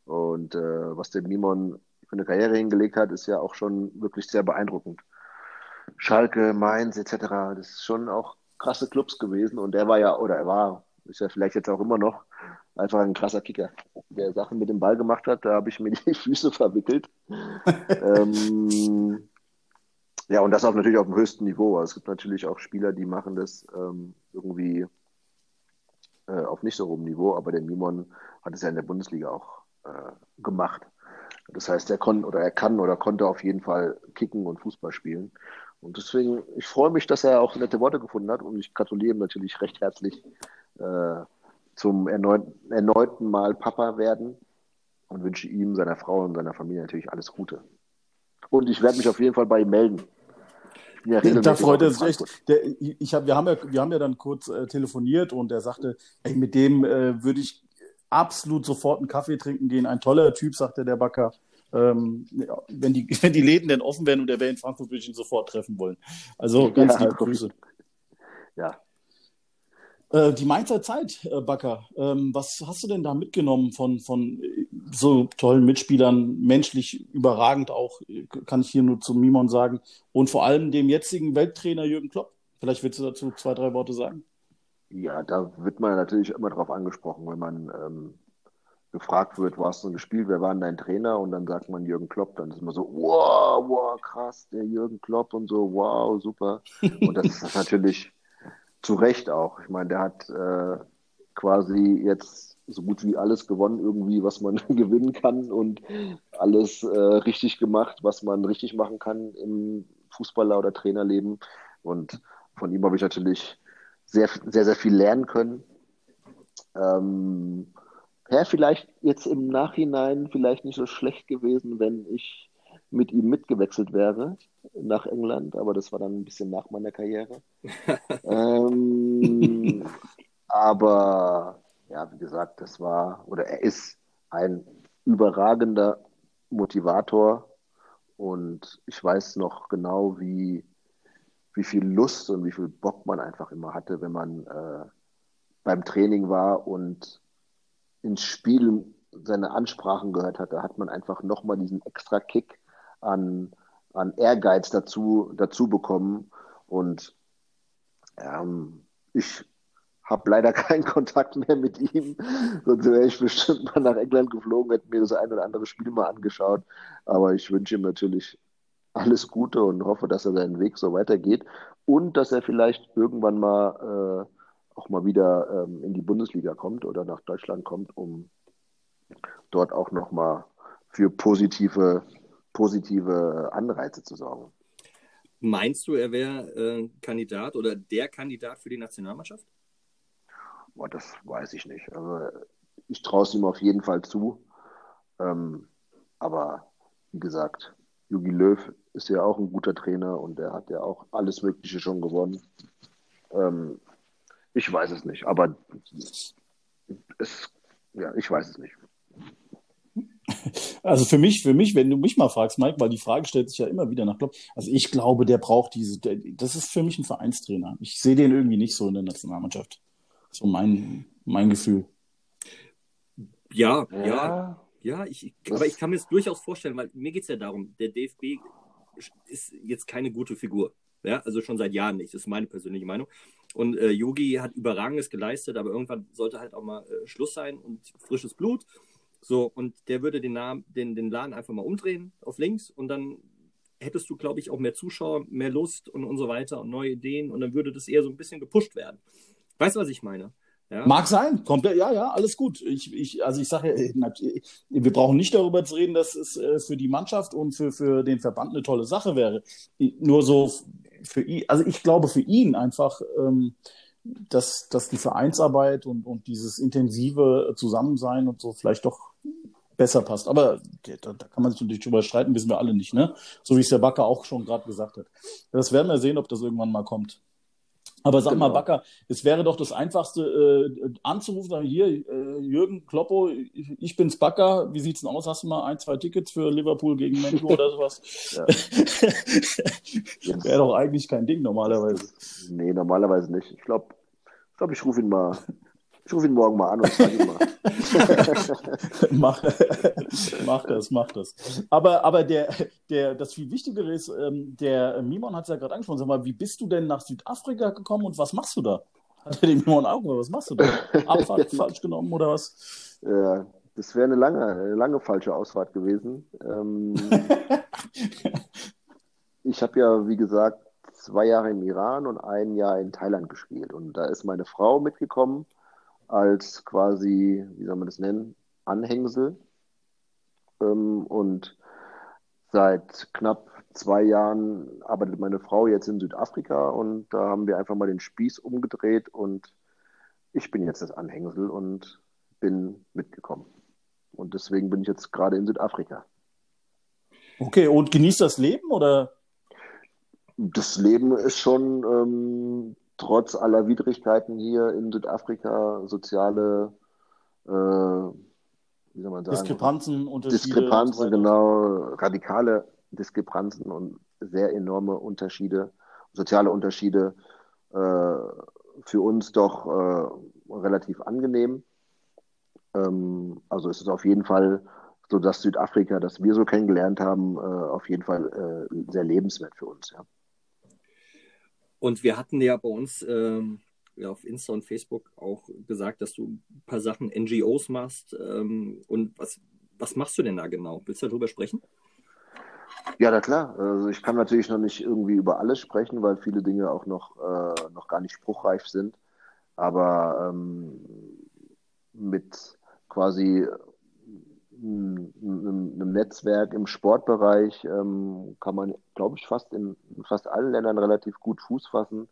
Und äh, was der Mimon für eine Karriere hingelegt hat, ist ja auch schon wirklich sehr beeindruckend. Schalke, Mainz etc., das ist schon auch krasse Clubs gewesen. Und er war ja, oder er war, ist ja vielleicht jetzt auch immer noch, einfach ein krasser Kicker, der Sachen mit dem Ball gemacht hat. Da habe ich mir die Füße verwickelt. ähm, ja, und das auch natürlich auf dem höchsten Niveau. Also es gibt natürlich auch Spieler, die machen das ähm, irgendwie äh, auf nicht so hohem Niveau, aber der Mimon hat es ja in der Bundesliga auch äh, gemacht. Das heißt, er kann oder er kann oder konnte auf jeden Fall kicken und Fußball spielen. Und deswegen, ich freue mich, dass er auch nette Worte gefunden hat und ich gratuliere ihm natürlich recht herzlich äh, zum erneuten, erneuten Mal Papa werden und wünsche ihm, seiner Frau und seiner Familie natürlich alles Gute. Und ich werde mich auf jeden Fall bei ihm melden.
Ja, da freut er sich echt. Der, ich hab, wir, haben ja, wir haben ja dann kurz äh, telefoniert und er sagte, ey, mit dem äh, würde ich absolut sofort einen Kaffee trinken gehen. Ein toller Typ, sagte der Backer. Ähm, ja, wenn, die, wenn die Läden denn offen wären und er wäre in Frankfurt, würde ich ihn sofort treffen wollen. Also ganz ja, liebe Grüße.
Ja.
Äh, die Mainzer Zeit, äh, Backer. Ähm, was hast du denn da mitgenommen von, von äh, so tollen Mitspielern? Menschlich überragend auch, kann ich hier nur zu Mimon sagen. Und vor allem dem jetzigen Welttrainer Jürgen Klopp. Vielleicht willst du dazu zwei, drei Worte sagen?
Ja, da wird man natürlich immer drauf angesprochen, wenn man ähm, gefragt wird, wo hast du gespielt, wer war denn dein Trainer? Und dann sagt man Jürgen Klopp, dann ist man so, wow, wow, krass, der Jürgen Klopp und so, wow, super. Und das ist natürlich zu Recht auch. Ich meine, der hat äh, quasi jetzt so gut wie alles gewonnen, irgendwie, was man gewinnen kann und alles äh, richtig gemacht, was man richtig machen kann im Fußballer- oder Trainerleben. Und von ihm habe ich natürlich sehr, sehr, sehr viel lernen können. Ähm, Wäre vielleicht jetzt im Nachhinein vielleicht nicht so schlecht gewesen, wenn ich mit ihm mitgewechselt wäre nach England, aber das war dann ein bisschen nach meiner Karriere. ähm, aber ja, wie gesagt, das war oder er ist ein überragender Motivator und ich weiß noch genau, wie wie viel Lust und wie viel Bock man einfach immer hatte, wenn man äh, beim Training war und ins Spiel seine Ansprachen gehört hat. Da hat man einfach nochmal diesen extra Kick an, an Ehrgeiz dazu, dazu bekommen. Und ähm, ich habe leider keinen Kontakt mehr mit ihm. Sonst wäre ich bestimmt mal nach England geflogen, hätte mir das ein oder andere Spiel mal angeschaut. Aber ich wünsche ihm natürlich alles Gute und hoffe, dass er seinen Weg so weitergeht und dass er vielleicht irgendwann mal äh, auch mal wieder ähm, in die Bundesliga kommt oder nach Deutschland kommt, um dort auch nochmal für positive, positive Anreize zu sorgen.
Meinst du, er wäre äh, Kandidat oder der Kandidat für die Nationalmannschaft?
Boah, das weiß ich nicht. Also, ich traue es ihm auf jeden Fall zu. Ähm, aber wie gesagt, Jogi Löw ist ja auch ein guter Trainer und der hat ja auch alles Mögliche schon gewonnen. Ähm, ich weiß es nicht, aber es, ja, ich weiß es nicht.
Also für mich, für mich, wenn du mich mal fragst, Mike, weil die Frage stellt sich ja immer wieder nach Klopp. Also ich glaube, der braucht diese, der, das ist für mich ein Vereinstrainer. Ich sehe den irgendwie nicht so in der Nationalmannschaft. So mein, mein Gefühl.
Ja, ja, ja, ja ich, aber ich kann mir das durchaus vorstellen, weil mir geht es ja darum, der DFB ist jetzt keine gute Figur. Ja, also schon seit Jahren nicht. Das ist meine persönliche Meinung. Und äh, Yogi hat Überragendes geleistet, aber irgendwann sollte halt auch mal äh, Schluss sein und frisches Blut. So, und der würde den, Namen, den, den Laden einfach mal umdrehen auf links und dann hättest du, glaube ich, auch mehr Zuschauer, mehr Lust und, und so weiter und neue Ideen und dann würde das eher so ein bisschen gepusht werden. Weißt du, was ich meine?
Ja. Mag sein, komplett, ja, ja, alles gut. Ich, ich, also ich sage, wir brauchen nicht darüber zu reden, dass es äh, für die Mannschaft und für, für den Verband eine tolle Sache wäre. Nur so für ihn, also ich glaube für ihn einfach, ähm, dass, dass die Vereinsarbeit und, und dieses intensive Zusammensein und so vielleicht doch besser passt. Aber da, da, kann man sich natürlich drüber streiten, wissen wir alle nicht, ne? So wie es der Backer auch schon gerade gesagt hat. Das werden wir sehen, ob das irgendwann mal kommt. Aber sag genau. mal, Backer, es wäre doch das Einfachste, äh, anzurufen, sagen, hier, äh, Jürgen Kloppo, ich, ich, bin's Backer, wie sieht's denn aus? Hast du mal ein, zwei Tickets für Liverpool gegen Menu oder sowas? wäre doch eigentlich kein Ding normalerweise.
Nee, normalerweise nicht. Ich glaube, ich, glaub, ich rufe ihn mal ich rufe ihn morgen mal an und frage ihn mal.
mach, mach das, mach das. Aber, aber der, der, das viel Wichtigere ist, ähm, der Mimon hat es ja gerade angesprochen. Sag mal, wie bist du denn nach Südafrika gekommen und was machst du da? Hat er den Mimon auch was machst du da? Abfahrt falsch genommen oder was?
Ja, das wäre eine lange, eine lange falsche Ausfahrt gewesen. Ähm, ich habe ja, wie gesagt, zwei Jahre im Iran und ein Jahr in Thailand gespielt. Und da ist meine Frau mitgekommen als quasi, wie soll man das nennen, Anhängsel. Ähm, und seit knapp zwei Jahren arbeitet meine Frau jetzt in Südafrika und da haben wir einfach mal den Spieß umgedreht und ich bin jetzt das Anhängsel und bin mitgekommen. Und deswegen bin ich jetzt gerade in Südafrika.
Okay, und genießt das Leben oder?
Das Leben ist schon ähm, trotz aller Widrigkeiten hier in Südafrika soziale, äh, wie soll man sagen?
Diskrepanzen,
Unterschiede. Diskrepanzen, genau, radikale Diskrepanzen und sehr enorme Unterschiede, soziale Unterschiede äh, für uns doch äh, relativ angenehm. Ähm, also es ist auf jeden Fall so, dass Südafrika, das wir so kennengelernt haben, äh, auf jeden Fall äh, sehr lebenswert für uns. Ja.
Und wir hatten ja bei uns ähm, ja, auf Insta und Facebook auch gesagt, dass du ein paar Sachen NGOs machst. Ähm, und was, was machst du denn da genau? Willst du darüber sprechen?
Ja, na klar. Also ich kann natürlich noch nicht irgendwie über alles sprechen, weil viele Dinge auch noch, äh, noch gar nicht spruchreif sind. Aber ähm, mit quasi einem Netzwerk im Sportbereich ähm, kann man, glaube ich, fast in fast allen Ländern relativ gut Fuß fassen.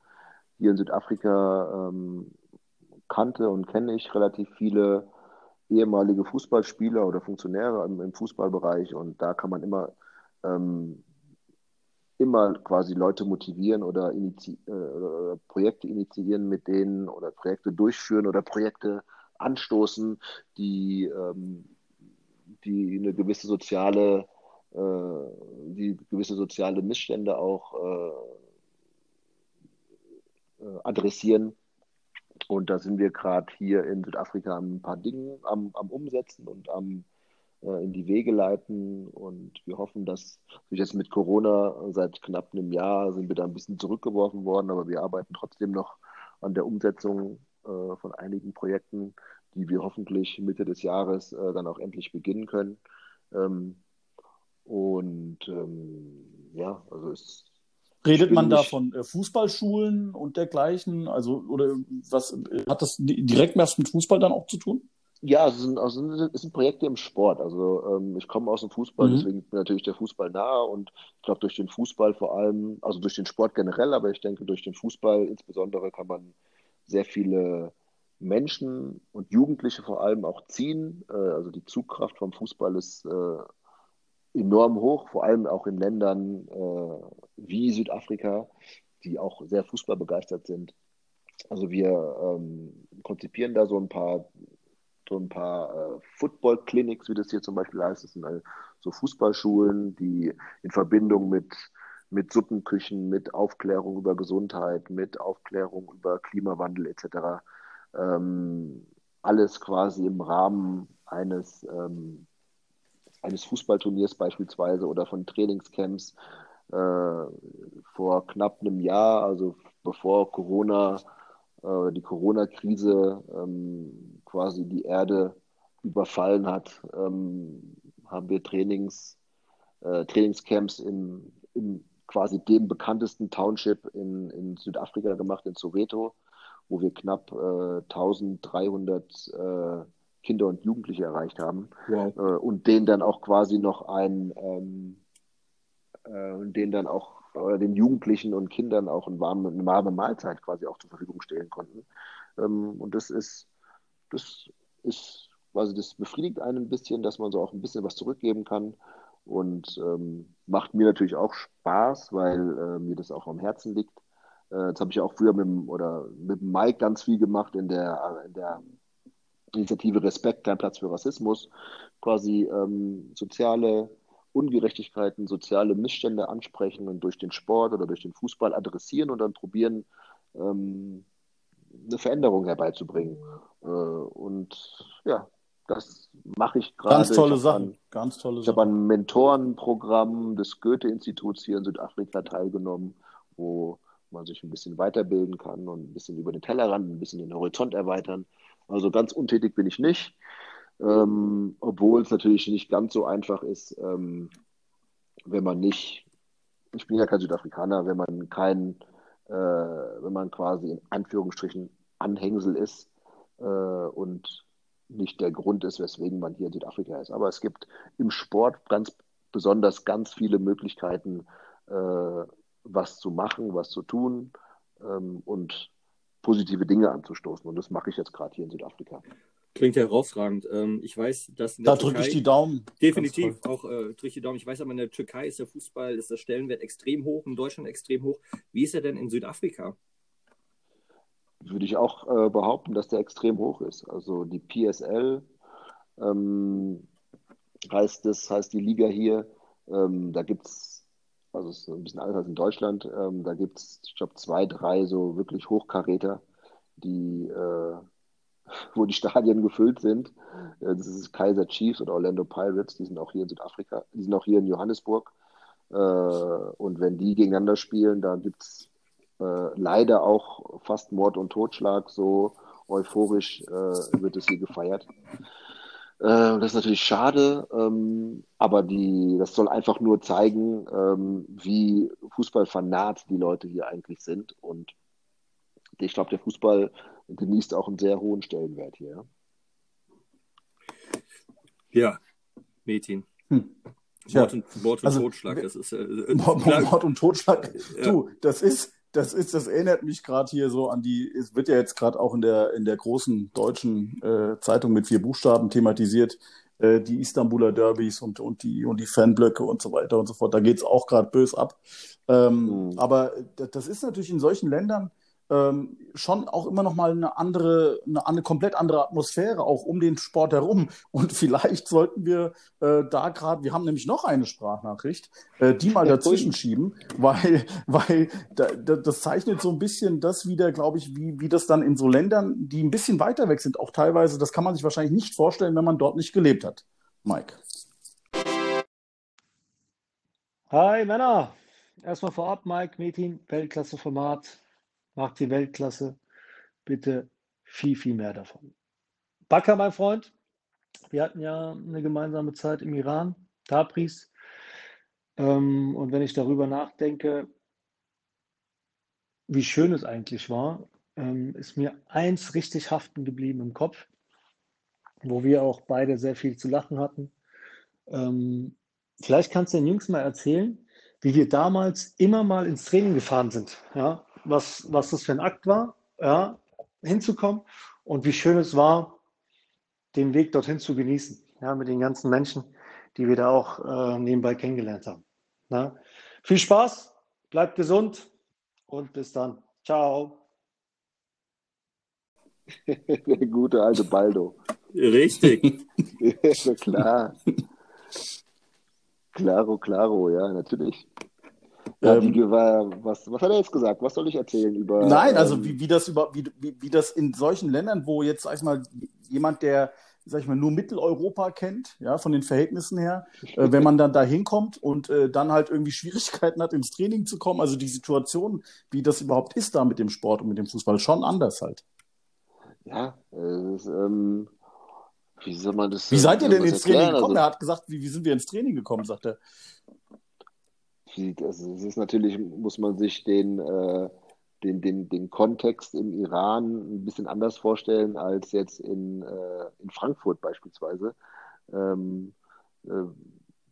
Hier in Südafrika ähm, kannte und kenne ich relativ viele ehemalige Fußballspieler oder Funktionäre im, im Fußballbereich und da kann man immer ähm, immer quasi Leute motivieren oder, inizi äh, Projekte initiieren mit denen oder Projekte durchführen oder Projekte anstoßen, die ähm, die eine gewisse soziale, äh, die gewisse soziale Missstände auch äh, äh adressieren. Und da sind wir gerade hier in Südafrika ein paar Dinge am, am Umsetzen und am äh, in die Wege leiten. Und wir hoffen, dass sich jetzt mit Corona seit knapp einem Jahr sind wir da ein bisschen zurückgeworfen worden, aber wir arbeiten trotzdem noch an der Umsetzung äh, von einigen Projekten, die wir hoffentlich Mitte des Jahres äh, dann auch endlich beginnen können. Ähm, und ähm, ja, also es.
Redet man da von äh, Fußballschulen und dergleichen? Also, oder was hat das direkt was mit Fußball dann auch zu tun?
Ja, es sind, also es sind Projekte im Sport. Also ähm, ich komme aus dem Fußball, mhm. deswegen bin natürlich der Fußball nahe und ich glaube durch den Fußball vor allem, also durch den Sport generell, aber ich denke durch den Fußball insbesondere kann man sehr viele Menschen und Jugendliche vor allem auch ziehen. Äh, also die Zugkraft vom Fußball ist äh, enorm hoch, vor allem auch in Ländern äh, wie Südafrika, die auch sehr fußballbegeistert sind. Also wir ähm, konzipieren da so ein paar so ein paar äh, Football-Clinics, wie das hier zum Beispiel heißt. Das sind also so Fußballschulen, die in Verbindung mit, mit Suppenküchen, mit Aufklärung über Gesundheit, mit Aufklärung über Klimawandel etc ähm, alles quasi im Rahmen eines, ähm, eines Fußballturniers beispielsweise oder von Trainingscamps äh, vor knapp einem Jahr, also bevor Corona äh, die Corona-Krise ähm, quasi die Erde überfallen hat, ähm, haben wir Trainings, äh, Trainingscamps in, in quasi dem bekanntesten Township in, in Südafrika gemacht, in Soweto wo wir knapp äh, 1300 äh, Kinder und Jugendliche erreicht haben wow. äh, und denen dann auch quasi noch ein, ähm, äh, denen dann auch oder den Jugendlichen und Kindern auch eine warme, eine warme Mahlzeit quasi auch zur Verfügung stellen konnten. Ähm, und das ist, das ist also das befriedigt einen ein bisschen, dass man so auch ein bisschen was zurückgeben kann und ähm, macht mir natürlich auch Spaß, weil äh, mir das auch am Herzen liegt. Äh, das habe ich auch früher mit oder mit Mike ganz viel gemacht in der, in der Initiative Respekt, kein Platz für Rassismus, quasi ähm, soziale Ungerechtigkeiten, soziale Missstände ansprechen und durch den Sport oder durch den Fußball adressieren und dann probieren, ähm, eine Veränderung herbeizubringen. Äh, und ja, das mache ich gerade.
Ganz tolle Sachen.
An,
Ganz tolle
ich habe an Mentorenprogramm des Goethe-Instituts hier in Südafrika teilgenommen, wo man sich ein bisschen weiterbilden kann und ein bisschen über den Tellerrand, ein bisschen den Horizont erweitern. Also ganz untätig bin ich nicht, ähm, obwohl es natürlich nicht ganz so einfach ist, ähm, wenn man nicht, ich bin ja kein Südafrikaner, wenn man kein, äh, wenn man quasi in Anführungsstrichen Anhängsel ist äh, und nicht der Grund ist, weswegen man hier in Südafrika ist. Aber es gibt im Sport ganz besonders ganz viele Möglichkeiten, äh, was zu machen, was zu tun ähm, und positive Dinge anzustoßen. Und das mache ich jetzt gerade hier in Südafrika.
Klingt herausragend. Ähm, ich weiß, dass in
Da drücke ich die Daumen.
Definitiv, auch äh, drücke ich die Daumen. Ich weiß aber, in der Türkei ist der Fußball, ist der Stellenwert extrem hoch, in Deutschland extrem hoch. Wie ist er denn in Südafrika?
Würde ich auch äh, behaupten, dass der extrem hoch ist. Also die PSL ähm, heißt das, heißt die Liga hier. Ähm, da gibt es, also es ist ein bisschen anders als in Deutschland, ähm, da gibt es, ich glaube, zwei, drei so wirklich Hochkaräter, die, äh, wo die Stadien gefüllt sind. Äh, das ist Kaiser Chiefs oder Orlando Pirates, die sind auch hier in Südafrika, die sind auch hier in Johannesburg. Äh, und wenn die gegeneinander spielen, da gibt es äh, leider auch fast Mord und Totschlag, so euphorisch äh, wird es hier gefeiert. Äh, das ist natürlich schade, ähm, aber die, das soll einfach nur zeigen, ähm, wie Fußballfanat die Leute hier eigentlich sind. Und ich glaube, der Fußball genießt auch einen sehr hohen Stellenwert hier.
Ja, Metin.
Hm.
Mord und, Mord und
Also,
Totschlag, das ist äh,
Mord, Mord und Totschlag.
Ja.
Du, das ist, das ist, das erinnert mich gerade hier so an die, es wird ja jetzt gerade auch in der, in der großen deutschen äh, Zeitung mit vier Buchstaben thematisiert, äh, die Istanbuler Derbys und, und die, und die Fanblöcke und so weiter und so fort. Da geht's auch gerade bös ab. Ähm,
Mhm.
aber d- das ist natürlich in solchen Ländern ähm, schon auch immer noch mal eine andere, eine, eine komplett andere Atmosphäre auch um den Sport herum. Und vielleicht sollten wir äh, da gerade, wir haben nämlich noch eine Sprachnachricht, äh, die mal dazwischen schieben, weil, weil da, da, das zeichnet so ein bisschen das wieder, glaube ich, wie, wie das dann in so Ländern, die ein bisschen weiter weg sind, auch teilweise, das kann man sich wahrscheinlich nicht vorstellen, wenn man dort nicht gelebt hat. Mike.
Hi Männer! Erstmal vorab, Mike, Metin, Weltklasse-Format. Macht die Weltklasse. Bitte viel, viel mehr davon. Bakker, mein Freund, wir hatten ja eine gemeinsame Zeit im Iran, Tabriz. Ähm, und wenn ich darüber nachdenke, wie schön es eigentlich war, ähm, ist mir eins richtig haften geblieben im Kopf, wo wir auch beide sehr viel zu lachen hatten. Ähm, vielleicht kannst du den Jungs mal erzählen, wie wir damals immer mal ins Training gefahren sind. Ja, was, was das für ein Akt war, ja, hinzukommen und wie schön es war, den Weg dorthin zu genießen. Ja, mit den ganzen Menschen, die wir da auch äh, nebenbei kennengelernt haben. Ja. Viel Spaß, bleibt gesund und bis dann. Ciao.
Der gute alte Baldo.
Richtig.
Ja, klar. Claro, claro, ja, natürlich. Ja,
Ähm,
war, was, was hat er jetzt gesagt? Was soll ich erzählen über.
Nein, also
ähm,
wie, wie das über, wie, wie, wie das in solchen Ländern, wo jetzt, sag ich mal, jemand, der, sag ich mal, nur Mitteleuropa kennt, ja, von den Verhältnissen her, äh, wenn man dann da hinkommt und äh, dann halt irgendwie Schwierigkeiten hat, ins Training zu kommen, also die Situation, wie das überhaupt ist da mit dem Sport und mit dem Fußball, schon anders halt.
Ja, ist, ähm, wie soll man das
Wie seid ihr denn ins Training gekommen?
Also,
Er hat gesagt, wie, wie sind wir ins Training gekommen, sagt er.
Das, es ist natürlich, muss man sich den, äh, den, den, den Kontext im Iran ein bisschen anders vorstellen als jetzt in, äh, in Frankfurt beispielsweise. Ähm, äh,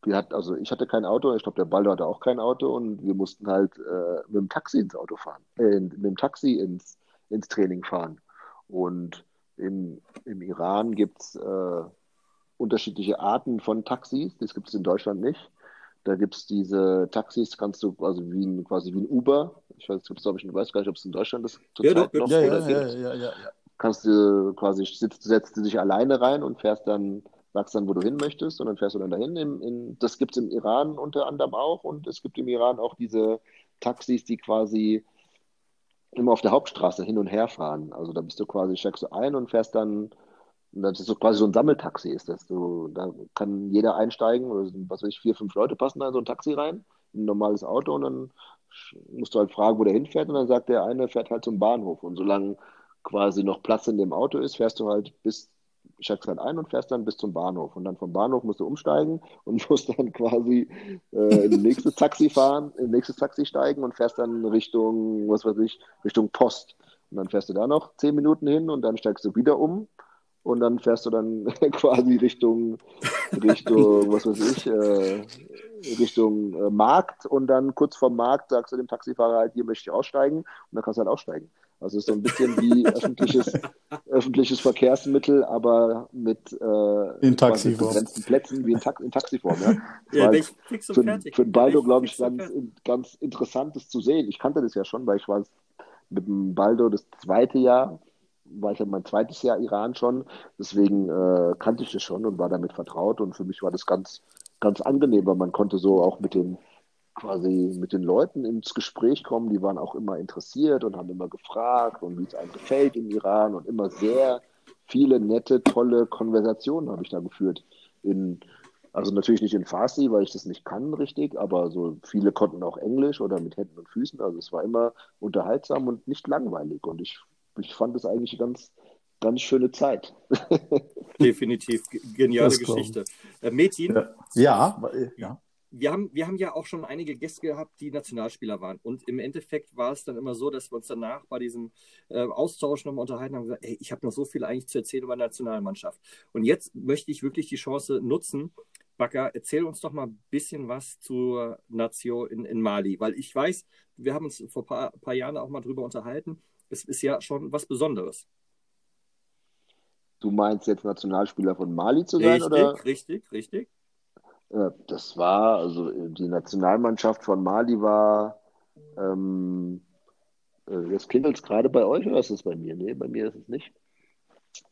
wir hatten, also ich hatte kein Auto, ich glaube, der Baldo hatte auch kein Auto und wir mussten halt äh, mit dem Taxi ins Auto fahren, äh, mit dem Taxi ins, ins Training fahren. Und im, im Iran gibt es äh, unterschiedliche Arten von Taxis. Das gibt es in Deutschland nicht. Da gibt es diese Taxis, kannst du also wie ein, quasi wie ein Uber. Ich weiß, ich, ich weiß gar nicht, ob es in Deutschland das
Ja, doch,
noch
Ja, ja,
oder
ja,
gibt.
ja, ja, ja.
Kannst du quasi, sitzt, setzt du dich alleine rein und fährst dann, sagst dann, wo du hin möchtest und dann fährst du dann dahin. In, in, das gibt es im Iran unter anderem auch und es gibt im Iran auch diese Taxis, die quasi immer auf der Hauptstraße hin und her fahren. Also da bist du quasi, steigst du ein und fährst dann, das ist so quasi so ein Sammeltaxi ist das. Du, da kann jeder einsteigen, oder was weiß ich, vier, fünf Leute passen da in so ein Taxi rein, in ein normales Auto und dann musst du halt fragen, wo der hinfährt und dann sagt der eine, fährt halt zum Bahnhof und solange quasi noch Platz in dem Auto ist, fährst du halt bis, steigst halt ein und fährst dann bis zum Bahnhof und dann vom Bahnhof musst du umsteigen und musst dann quasi äh, in nächstes Taxi fahren, in nächstes Taxi steigen und fährst dann Richtung, was weiß ich, Richtung Post. Und dann fährst du da noch zehn Minuten hin und dann steigst du wieder um und dann fährst du dann quasi Richtung, Richtung, was weiß ich, äh, Richtung äh, Markt und dann kurz vorm Markt sagst du dem Taxifahrer halt, hier möchte ich aussteigen und dann kannst du halt aussteigen. Also es ist so ein bisschen wie öffentliches, öffentliches Verkehrsmittel, aber mit, äh,
In Taxiform.
begrenzten Plätzen wie in, Ta in Taxiform. Ja.
Ja, fix und
für,
fertig.
für den Baldo, glaube ich, ganz, ganz interessantes zu sehen. Ich kannte das ja schon, weil ich war mit dem Baldo das zweite Jahr, war ich ja mein zweites Jahr Iran schon. Deswegen äh, kannte ich das schon und war damit vertraut. Und für mich war das ganz, ganz angenehm, weil man konnte so auch mit den quasi mit den Leuten ins Gespräch kommen. Die waren auch immer interessiert und haben immer gefragt und wie es einem gefällt im Iran und immer sehr viele nette, tolle Konversationen habe ich da geführt. In, also natürlich nicht in Farsi, weil ich das nicht kann richtig, aber so viele konnten auch Englisch oder mit Händen und Füßen. Also es war immer unterhaltsam und nicht langweilig. Und ich, ich fand es eigentlich eine ganz, ganz schöne Zeit.
Definitiv. Ge- Geniale. Geschichte. Äh, Mädchen,
Ja, ja, äh, ja.
wir haben, wir haben ja auch schon einige Gäste gehabt, die Nationalspieler waren. Und im Endeffekt war es dann immer so, dass wir uns danach bei diesem äh, Austausch nochmal unterhalten haben und gesagt, ey, ich habe noch so viel eigentlich zu erzählen über die Nationalmannschaft. Und jetzt möchte ich wirklich die Chance nutzen. Bakker, erzähl uns doch mal ein bisschen was zur Nation in, in Mali, weil ich weiß, wir haben uns vor ein paar, paar Jahren auch mal drüber unterhalten. Es ist ja schon was Besonderes.
Du meinst jetzt Nationalspieler von Mali zu sein,
Richtig,
oder?
richtig, richtig.
Äh, Das war, also die Nationalmannschaft von Mali war, ähm, äh, jetzt klingelt es gerade bei euch oder ist es bei mir? Nee, bei mir ist es nicht.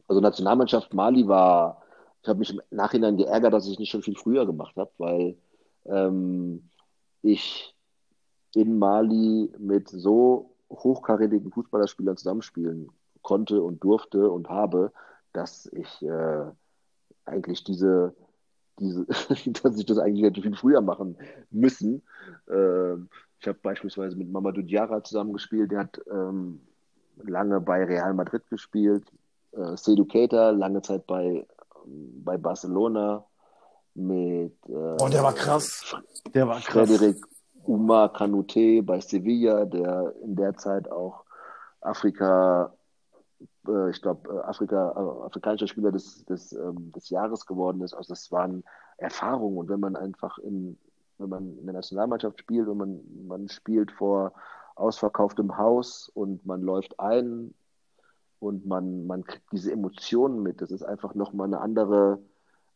Also Nationalmannschaft Mali war, ich habe mich im Nachhinein geärgert, dass ich es nicht schon viel früher gemacht habe, weil ähm, ich in Mali mit so hochkarätigen Fußballerspielern zusammenspielen konnte und durfte und habe, dass ich äh, eigentlich diese, diese, dass ich das eigentlich hätte viel früher machen müssen. Ähm, ich habe beispielsweise mit Mamadou Diarra zusammengespielt, der hat ähm, lange bei Real Madrid gespielt. Äh, Seydou Keita, lange Zeit bei, ähm, bei Barcelona. Mit äh,
Oh, der war krass. Der war krass.
Frederik Umar Kanute bei Sevilla, der in der Zeit auch Afrika, äh, ich glaube, äh, Afrika, äh, afrikanischer Spieler des, des, ähm, des Jahres geworden ist. Also das waren Erfahrungen. Und wenn man einfach in, wenn man in der Nationalmannschaft spielt und man, man spielt vor ausverkauftem Haus und man läuft ein und man, man kriegt diese Emotionen mit, das ist einfach nochmal eine andere,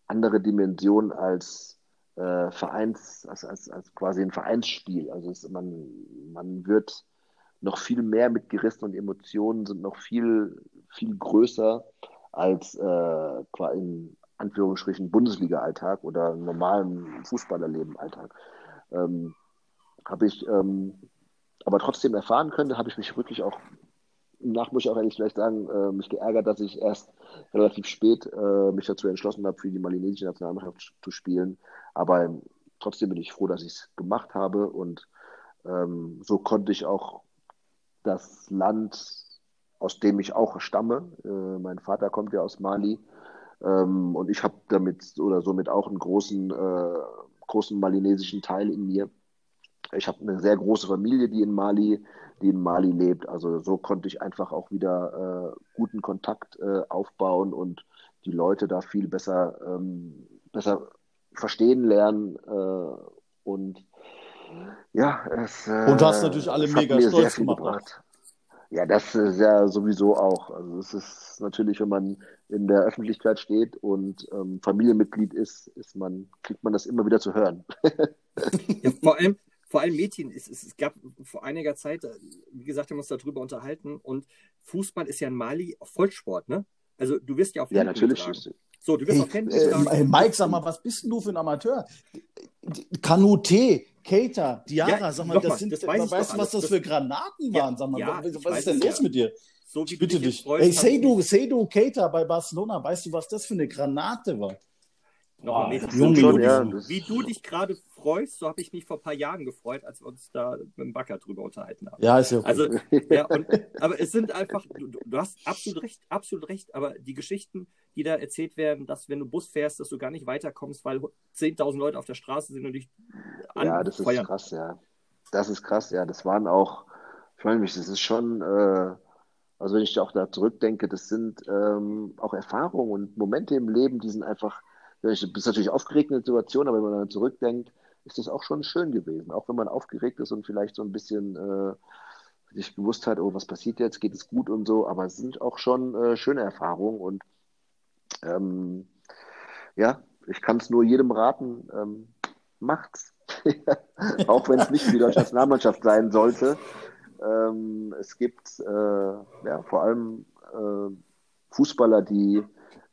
andere Dimension als äh, Vereins, als, als, als quasi ein Vereinsspiel. Also es, man, man wird noch viel mehr mitgerissen und Emotionen sind noch viel, viel größer als äh, in Anführungsstrichen Bundesliga-Alltag oder normalen Fußballerleben-Alltag. Ähm, habe ich ähm, aber trotzdem erfahren können, habe ich mich wirklich auch, nach muss ich auch ehrlich vielleicht sagen, äh, mich geärgert, dass ich erst relativ spät äh, mich dazu entschlossen habe, für die malinesische Nationalmannschaft zu spielen. Aber ähm, trotzdem bin ich froh, dass ich es gemacht habe und ähm, so konnte ich auch das Land, aus dem ich auch stamme, äh, mein Vater kommt ja aus Mali, ähm, und ich habe damit oder somit auch einen großen, äh, großen malinesischen Teil in mir. Ich habe eine sehr große Familie, die in Mali, die in Mali lebt. Also so konnte ich einfach auch wieder äh, guten Kontakt äh, aufbauen und die Leute da viel besser, ähm, besser verstehen lernen. Äh, und ja, es, äh,
Und du hast natürlich alle mega
mir sehr
stolz
viel
gemacht.
gebracht. Ja, das ist ja sowieso auch. Also es ist natürlich, wenn man in der Öffentlichkeit steht und ähm, Familienmitglied ist, ist man, kriegt man das immer wieder zu hören.
ja, vor allem, vor allem Mädchen, es, es, gab vor einiger Zeit, äh, wie gesagt, wir haben uns darüber unterhalten und Fußball ist ja in Mali Vollsport, ne? Also du wirst ja auf
Ja, natürlich.
So, du wirst
hey,
auf Händen
äh, Mike, sag mal, was bist denn du für ein Amateur? Kanute, Keita, Diara,
Ja,
sag mal, das sind,
das weiß ich
weißt du, was
alles.
das für Granaten
Ja,
waren? Sag mal,
ja,
was
ich
ist denn los
ja.
mit dir?
So wie
Ich bitte
du dich
Ey,
ich mich-
Seydou Keita bei Barcelona, weißt du, was das für eine Granate war?
Nochmal,
das Junge,
wie, du,
Junge.
das-
wie du dich gerade freust, so habe ich mich vor ein paar Jahren gefreut, als wir uns da mit dem Backer drüber unterhalten haben.
Ja, ist ja okay.
Also, ja, und, aber es sind einfach, du, du hast absolut recht, absolut recht, aber die Geschichten, die da erzählt werden, dass wenn du Bus fährst, dass du gar nicht weiterkommst, weil 10.000 Leute auf der Straße sind und dich
Ja, das ist
anfeuern.
krass, ja. Das ist krass, ja. Das waren auch, ich meine mich, das ist schon, äh, also wenn ich auch da zurückdenke, das sind ähm, auch Erfahrungen und Momente im Leben, die sind einfach, du bist natürlich aufgeregt in der Situation, aber wenn man dann zurückdenkt, ist das auch schon schön gewesen. Auch wenn man aufgeregt ist und vielleicht so ein bisschen äh, sich gewusst hat, oh, was passiert jetzt, geht es gut und so, aber es sind auch schon äh, schöne Erfahrungen und ähm, ja, ich kann es nur jedem raten, ähm, macht's. Auch wenn es nicht die deutsche Nationalmannschaft sein sollte. Ähm, es gibt äh, ja, vor allem äh, Fußballer, die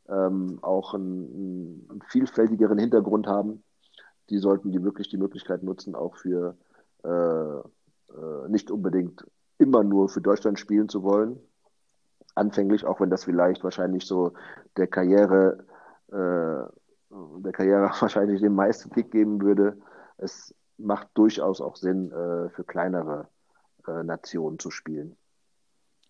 ähm, auch einen, einen vielfältigeren Hintergrund haben. Die sollten die wirklich die Möglichkeit nutzen, auch für äh, äh, nicht unbedingt immer nur für Deutschland spielen zu wollen. Anfänglich, auch wenn das vielleicht wahrscheinlich so der Karriere, äh, der Karriere wahrscheinlich den meisten Kick geben würde. Es macht durchaus auch Sinn, äh, für kleinere äh, Nationen zu spielen.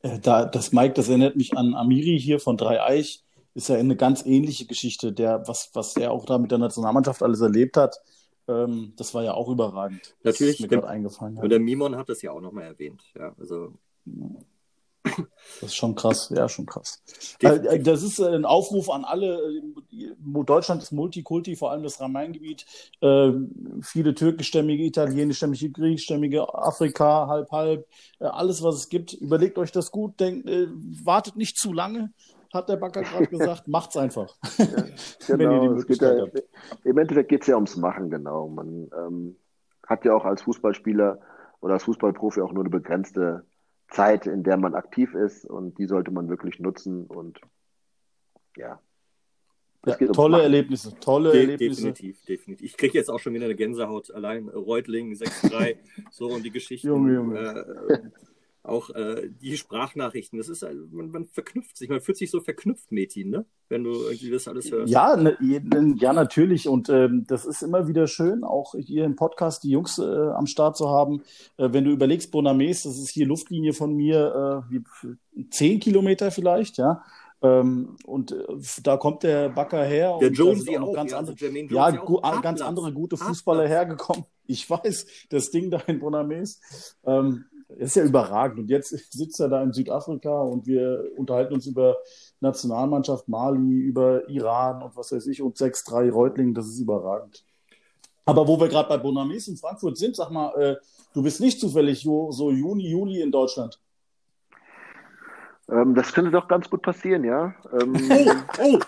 Äh, Da, das Mike, das erinnert mich an Amiri hier von Dreieich. Ist ja eine ganz ähnliche Geschichte, der, was, was er auch da mit der Nationalmannschaft alles erlebt hat. Ähm, das war ja auch überragend.
Natürlich,
mir gerade eingefallen.
Und der Mimon hat das ja auch nochmal erwähnt. Ja, also
Das ist schon krass, ja, schon krass.
Definitiv.
Äh, Das ist äh, ein Aufruf an alle. äh, Deutschland ist Multikulti, vor allem das Rhein-Main-Gebiet. Äh, Viele türkischstämmige, italienischstämmige, griechischstämmige, Afrika, halb, halb, äh, alles, was es gibt. Überlegt euch das gut, denkt, äh, wartet nicht zu lange, hat der Backer gerade gesagt, macht's einfach. Wenn ihr die
Genau, es geht ja, im Endeffekt geht es ja ums Machen, genau. Man ähm, hat ja auch als Fußballspieler oder als Fußballprofi auch nur eine begrenzte Zeit, in der man aktiv ist und die sollte man wirklich nutzen und ja.
Ja, tolle. Erlebnisse, tolle
de
Erlebnisse.
definitiv, definitiv. Ich kriege jetzt auch schon wieder eine Gänsehaut allein. Reutling 6-3, so und die Geschichten.
Junge, Junge.
Äh, auch äh, die Sprachnachrichten. Das ist, äh, man, man verknüpft sich, man fühlt sich so verknüpft, Metin, ne? Wenn du irgendwie das alles hörst.
Ja, ne, ja, natürlich. Und ähm, das ist immer wieder schön, auch hier im Podcast die Jungs äh, am Start zu haben. Äh, wenn du überlegst, Bonames, das ist hier Luftlinie von mir, äh, wie, zehn Kilometer vielleicht, ja. Ähm, und äh, da kommt der Backer her
Der Jonesy
sind auch noch ganz
ja,
andere,
also
ja, gu ganz andere gute. Fußballer hergekommen. Ich weiß, das Ding da in Bonames. Ähm, ist ja überragend. Und jetzt sitzt er da in Südafrika und wir unterhalten uns über Nationalmannschaft Mali, über Iran und was weiß ich und 6-3 Reutlingen. Das ist überragend. Aber wo wir gerade bei Bonames in Frankfurt sind, sag mal, äh, du bist nicht zufällig so Juni, Juli in Deutschland.
Ähm, das könnte doch ganz gut passieren, ja. Ähm,
Oh,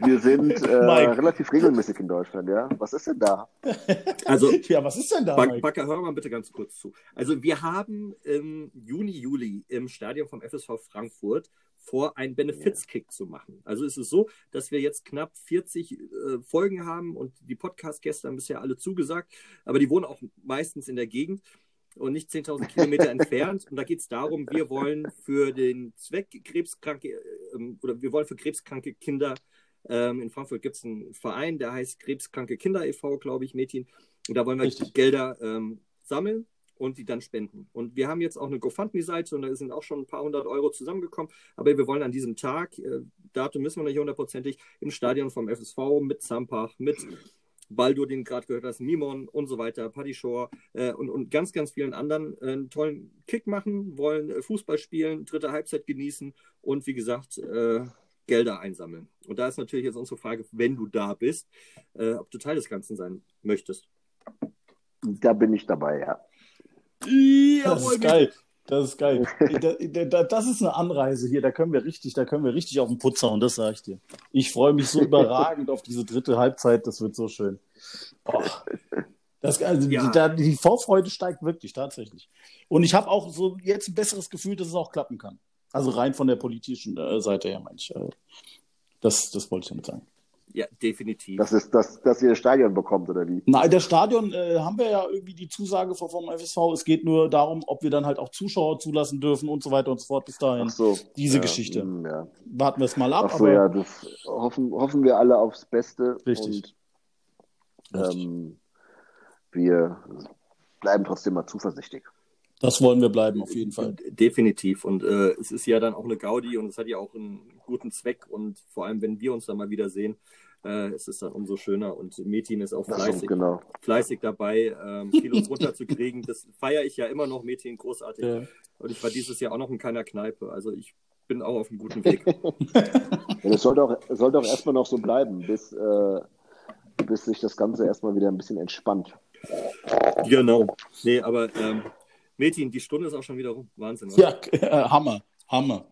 wir sind äh, relativ regelmäßig in Deutschland, ja. Was ist denn da?
also
Ja, was ist denn da,
Back,
Mike?
Backer, hör mal bitte ganz kurz zu. Also wir haben im Juni, Juli im Stadion vom FSV Frankfurt vor, einen Benefizkick zu machen. Also es ist so, dass wir jetzt knapp 40 äh, Folgen haben und die Podcast-Gäste haben bisher alle zugesagt, aber die wohnen auch meistens in der Gegend und nicht 10.000 Kilometer entfernt. Und da geht es darum, wir wollen für den Zweck krebskranke ähm, oder wir wollen für krebskranke Kinder ähm, in Frankfurt gibt es einen Verein, der heißt Krebskranke Kinder e.V., glaube ich, Mädchen. Und da wollen wir
Richtig.
Gelder ähm, sammeln und die dann spenden. Und wir haben jetzt auch eine GoFundMe-Seite und da sind auch schon ein paar hundert Euro zusammengekommen. Aber wir wollen an diesem Tag, äh, Datum müssen wir noch nicht hundertprozentig, im Stadion vom FSV mit Zampach, mit Baldur, den du gerade gehört hast, Mimon und so weiter, Paddy Shore äh, und, und ganz, ganz vielen anderen äh, einen tollen Kick machen, wollen äh, Fußball spielen, dritte Halbzeit genießen und wie gesagt, äh, Gelder einsammeln. Und da ist natürlich jetzt unsere Frage, wenn du da bist, äh, ob du Teil des Ganzen sein möchtest.
Da bin ich dabei, ja.
Das ist geil. Das ist geil. Das ist eine Anreise hier. Da können wir richtig, da können wir richtig auf den Putz hauen, das sage ich dir. Ich freue mich so überragend auf diese dritte Halbzeit. Das wird so schön. Oh. Das, also ja. die, die, Vorfreude steigt wirklich tatsächlich. Und ich habe auch so jetzt ein besseres Gefühl, dass es auch klappen kann. Also rein von der politischen äh, Seite her, meine ich. Äh, das, das wollte ich damit sagen.
Ja, definitiv.
Das ist, dass, dass ihr das Stadion bekommt, oder wie?
Nein, das Stadion äh, haben wir ja irgendwie die Zusage vom FSV. Es geht nur darum, ob wir dann halt auch Zuschauer zulassen dürfen und so weiter und so fort bis dahin. Ach so. Diese ja, Geschichte. Mh, ja. Warten wir es mal ab.
Ach so, ja, das hoffen, hoffen wir alle aufs Beste.
Richtig.
Und, Richtig. Ähm, wir bleiben trotzdem mal zuversichtlich.
Das wollen wir bleiben, auf jeden Fall.
Definitiv. Und äh, es ist ja dann auch eine Gaudi und es hat ja auch einen guten Zweck. Und vor allem, wenn wir uns dann mal wieder äh, es ist dann umso schöner. Und Metin ist auch fleißig, genau. fleißig dabei, ähm, Kilos runterzukriegen. Das feiere ich ja immer noch, Metin, großartig. Ja. Und ich war dieses Jahr auch noch in keiner Kneipe. Also ich bin auch auf einem guten Weg.
ja, das sollte auch, sollte auch erstmal noch so bleiben, bis, äh, bis sich das Ganze erstmal wieder ein bisschen entspannt.
Genau. Nee, aber ähm, Metin, die Stunde ist auch schon wieder rum. Wahnsinn.
Oder? Ja, äh, Hammer. Hammer.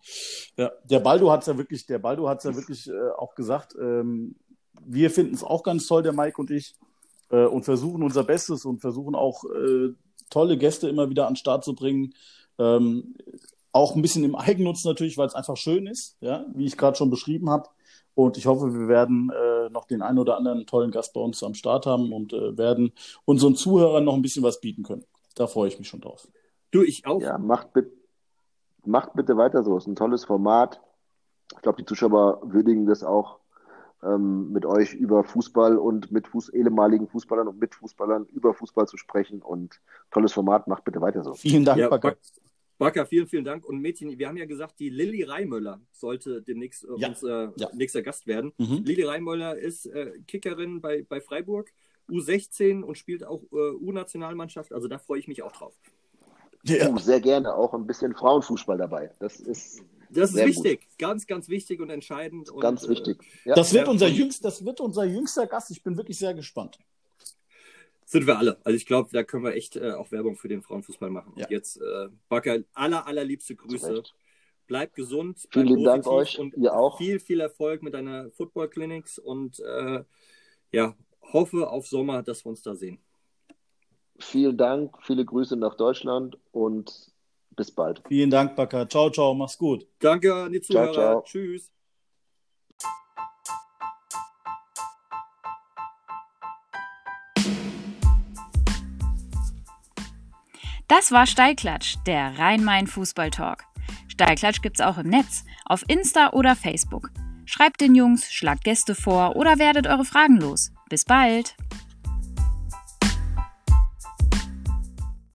Ja, der Baldo hat es ja wirklich, der Baldo hat ja wirklich äh, auch gesagt, ähm, wir finden es auch ganz toll, der Mike und ich, äh, und versuchen unser Bestes und versuchen auch äh, tolle Gäste immer wieder an den Start zu bringen. Ähm, auch ein bisschen im Eigennutz natürlich, weil es einfach schön ist, ja, wie ich gerade schon beschrieben habe. Und ich hoffe, wir werden äh, noch den einen oder anderen tollen Gast bei uns am Start haben und äh, werden unseren Zuhörern noch ein bisschen was bieten können. Da freue ich mich schon drauf.
Du, ich auch.
Ja, macht, bitte, macht bitte weiter so. Es ist ein tolles Format. Ich glaube, die Zuschauer würdigen das auch ähm, mit euch über Fußball und mit Fuß ehemaligen Fußballern und mit Fußballern über Fußball zu sprechen. Und tolles Format, macht bitte weiter so.
Vielen Dank, ja, Backer.
Backer, vielen, vielen Dank. Und Mädchen, wir haben ja gesagt, die Lilly Reimöller sollte demnächst äh, ja. unser ja. nächster Gast werden. Mhm. Lilly Reimöller ist äh, Kickerin bei, bei Freiburg, U16 und spielt auch äh, U-Nationalmannschaft. Also da freue ich mich auch drauf.
Ja. Uh, sehr gerne, auch ein bisschen Frauenfußball dabei. Das ist
das ist wichtig, gut. ganz, ganz wichtig und entscheidend. Und,
ganz wichtig.
Äh, ja. Das, wird unser jüngst, das wird unser jüngster Gast. Ich bin wirklich sehr gespannt.
Sind wir alle. Also ich glaube, da können wir echt äh, auch Werbung für den Frauenfußball machen. Ja. Und jetzt, äh, Bakker, aller, allerliebste Grüße. Bleib gesund.
Vielen lieben Dank euch.
Und ihr auch. Viel, viel Erfolg mit deiner Football Clinics und äh, ja, hoffe auf Sommer, dass wir uns da sehen.
Vielen Dank, viele Grüße nach Deutschland und bis bald.
Vielen Dank, Bakker. Ciao, ciao, mach's gut.
Danke an die Zuhörer. Ciao, ciao. Tschüss.
Das war Steilklatsch, der Rhein-Main-Fußball-Talk. Steilklatsch gibt's auch im Netz, auf Insta oder Facebook. Schreibt den Jungs, schlagt Gäste vor oder werdet eure Fragen los. Bis bald!